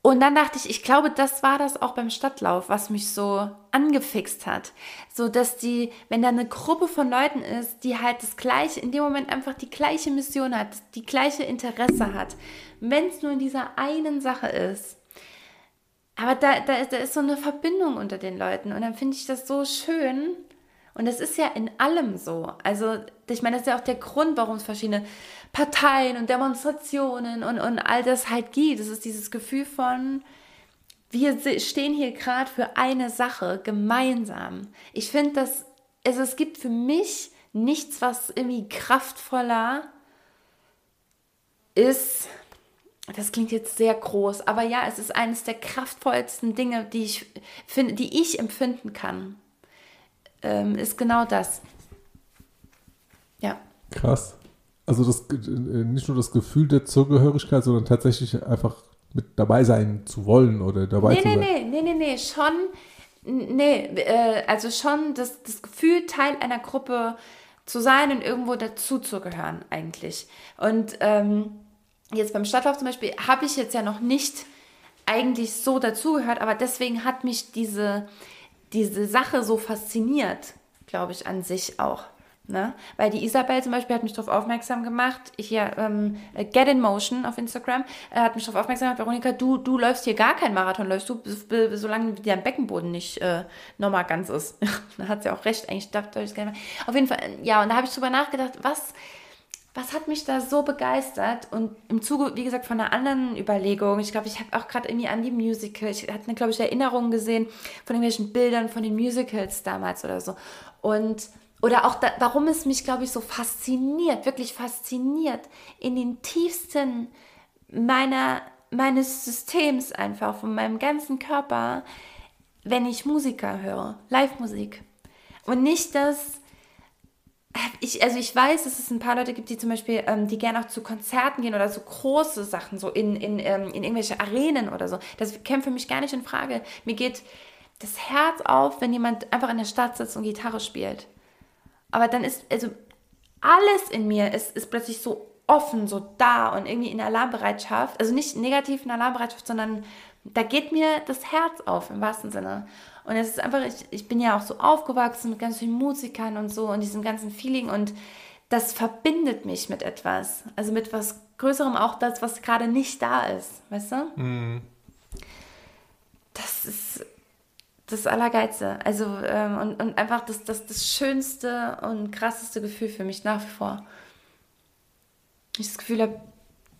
Und dann dachte ich, ich glaube, das war das auch beim Stadtlauf, was mich so angefixt hat. So, dass die, wenn da eine Gruppe von Leuten ist, die halt das gleiche, in dem Moment einfach die gleiche Mission hat, die gleiche Interesse hat, wenn es nur in dieser einen Sache ist. Aber da, da, da ist so eine Verbindung unter den Leuten und dann finde ich das so schön. Und das ist ja in allem so. Also, ich meine, das ist ja auch der Grund, warum es verschiedene Parteien und Demonstrationen und, und all das halt gibt. Es ist dieses Gefühl von, wir stehen hier gerade für eine Sache gemeinsam. Ich finde, dass also es gibt für mich nichts, was irgendwie kraftvoller ist. Das klingt jetzt sehr groß, aber ja, es ist eines der kraftvollsten Dinge, die ich finde, die ich empfinden kann. Ähm, ist genau das. Ja. Krass. Also das, äh, nicht nur das Gefühl der Zugehörigkeit, sondern tatsächlich einfach mit dabei sein zu wollen oder dabei nee, zu nee, sein. Nee, nee, nee, nee, schon, nee, äh, also schon das, das Gefühl, Teil einer Gruppe zu sein und irgendwo dazu zu gehören eigentlich. Und ähm, jetzt beim Stadtlauf zum Beispiel habe ich jetzt ja noch nicht eigentlich so dazugehört, aber deswegen hat mich diese, diese Sache so fasziniert, glaube ich, an sich auch. Ne? Weil die Isabel zum Beispiel hat mich darauf aufmerksam gemacht, hier ähm, Get in Motion auf Instagram, äh, hat mich darauf aufmerksam gemacht, Veronika, du, du läufst hier gar keinen Marathon, läufst du, solange dein Beckenboden nicht äh, nochmal ganz ist. da hat sie auch recht, eigentlich dachte ich gerne Auf jeden Fall, ja, und da habe ich drüber nachgedacht, was, was hat mich da so begeistert? Und im Zuge, wie gesagt, von einer anderen Überlegung, ich glaube, ich habe auch gerade irgendwie an die Musical, ich hatte, glaube ich, Erinnerungen gesehen von irgendwelchen Bildern von den Musicals damals oder so. Und oder auch da, warum es mich, glaube ich, so fasziniert, wirklich fasziniert, in den tiefsten meiner, meines Systems einfach, von meinem ganzen Körper, wenn ich Musiker höre, Live-Musik. Und nicht das, ich, also ich weiß, dass es ein paar Leute gibt, die zum Beispiel, ähm, die gerne auch zu Konzerten gehen oder so große Sachen, so in, in, ähm, in irgendwelche Arenen oder so. Das käme für mich gar nicht in Frage. Mir geht das Herz auf, wenn jemand einfach in der Stadt sitzt und Gitarre spielt. Aber dann ist, also alles in mir ist, ist plötzlich so offen, so da und irgendwie in Alarmbereitschaft. Also nicht negativ in Alarmbereitschaft, sondern da geht mir das Herz auf im wahrsten Sinne. Und es ist einfach, ich, ich bin ja auch so aufgewachsen mit ganz vielen Musikern und so und diesem ganzen Feeling und das verbindet mich mit etwas. Also mit was Größerem, auch das, was gerade nicht da ist. Weißt du? Mhm. Das ist das Allergeilste. Also, ähm, und, und einfach das, das, das schönste und krasseste Gefühl für mich nach wie vor. Ich das Gefühl habe,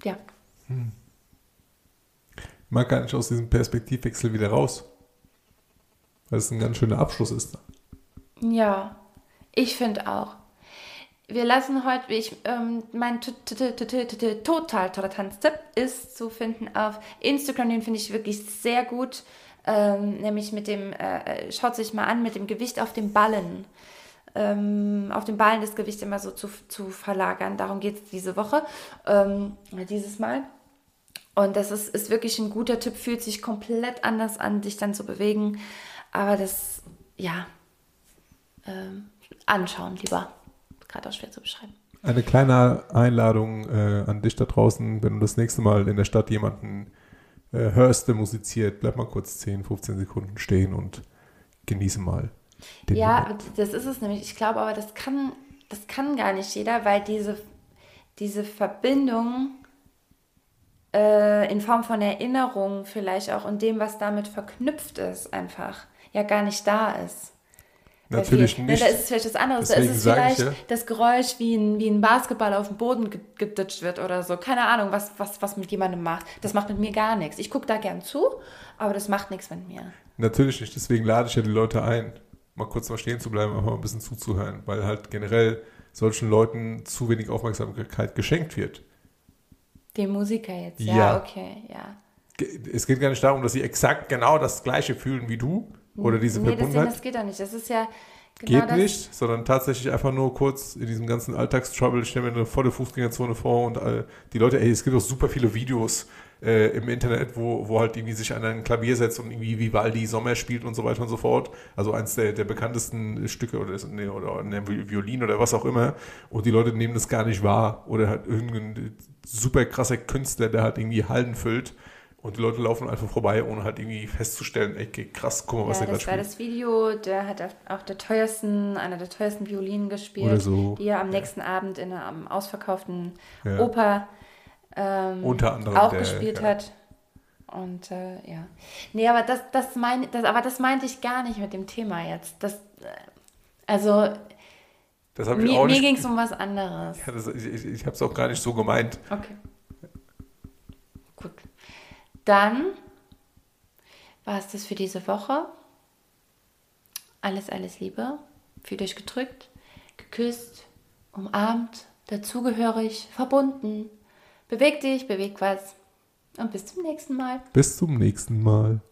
ja. Hm. Man kann nicht aus diesem Perspektivwechsel wieder raus. Weil es ein ganz schöner Abschluss ist. Ja, ich finde auch. Wir lassen heute, ich, ähm, mein total toller Tanztipp ist zu finden auf Instagram, den finde ich wirklich sehr gut ähm, nämlich mit dem, äh, schaut sich mal an, mit dem Gewicht auf dem Ballen. Ähm, auf dem Ballen das Gewicht immer so zu, zu verlagern. Darum geht es diese Woche, ähm, dieses Mal. Und das ist, ist wirklich ein guter Tipp, fühlt sich komplett anders an, dich dann zu bewegen. Aber das, ja, ähm, anschauen lieber. Gerade auch schwer zu beschreiben. Eine kleine Einladung äh, an dich da draußen, wenn du das nächste Mal in der Stadt jemanden äh, hörst du musiziert, bleib mal kurz 10, 15 Sekunden stehen und genieße mal. ja, Moment. das ist es nämlich. Ich glaube aber, das kann, das kann gar nicht jeder, weil diese, diese Verbindung äh, in Form von Erinnerung vielleicht auch und dem, was damit verknüpft ist, einfach ja gar nicht da ist. Natürlich viel, nicht. Da ist es vielleicht was anderes. Deswegen da ist es vielleicht ja. das Geräusch, wie ein, wie ein Basketball auf dem Boden geditscht wird oder so. Keine Ahnung, was, was, was mit jemandem macht. Das macht mit mir gar nichts. Ich gucke da gern zu, aber das macht nichts mit mir. Natürlich nicht. Deswegen lade ich ja die Leute ein, mal kurz mal stehen zu bleiben, einfach mal ein bisschen zuzuhören, weil halt generell solchen Leuten zu wenig Aufmerksamkeit geschenkt wird. Dem Musiker jetzt, ja, ja, okay, ja. Es geht gar nicht darum, dass sie exakt genau das Gleiche fühlen wie du oder diese nee, Verbundenheit. Das, das geht doch nicht. Das ist ja genau Geht nicht, sondern tatsächlich einfach nur kurz in diesem ganzen Alltagstrouble, ich stelle mir eine volle Fußgängerzone vor und äh, die Leute, ey, es gibt auch super viele Videos äh, im Internet, wo, wo halt irgendwie sich an ein Klavier setzt und irgendwie Vivaldi Sommer spielt und so weiter und so fort. Also eins der, der bekanntesten Stücke oder, nee, oder eine Violin oder was auch immer. Und die Leute nehmen das gar nicht wahr. Oder halt irgendein super krasser Künstler, der halt irgendwie Hallen füllt. Und die Leute laufen einfach vorbei, ohne halt irgendwie festzustellen, ey, krass, guck mal, was ja, der gerade spielt. Das war das Video, der hat auch der teuersten, einer der teuersten Violinen gespielt, so. die er am nächsten Abend in einer ausverkauften ja. Oper ähm, Unter anderem auch der, gespielt ja. hat. Und äh, ja. Nee, aber das, das, mein, das, aber das meinte ich gar nicht mit dem Thema jetzt. Das, äh, also das mir, mir ging es um was anderes. Ja, das, ich ich, ich habe es auch gar nicht so gemeint. Okay. Dann war es das für diese Woche. Alles, alles Liebe. Fühlt euch gedrückt, geküsst, umarmt, dazugehörig, verbunden. Beweg dich, beweg was. Und bis zum nächsten Mal. Bis zum nächsten Mal.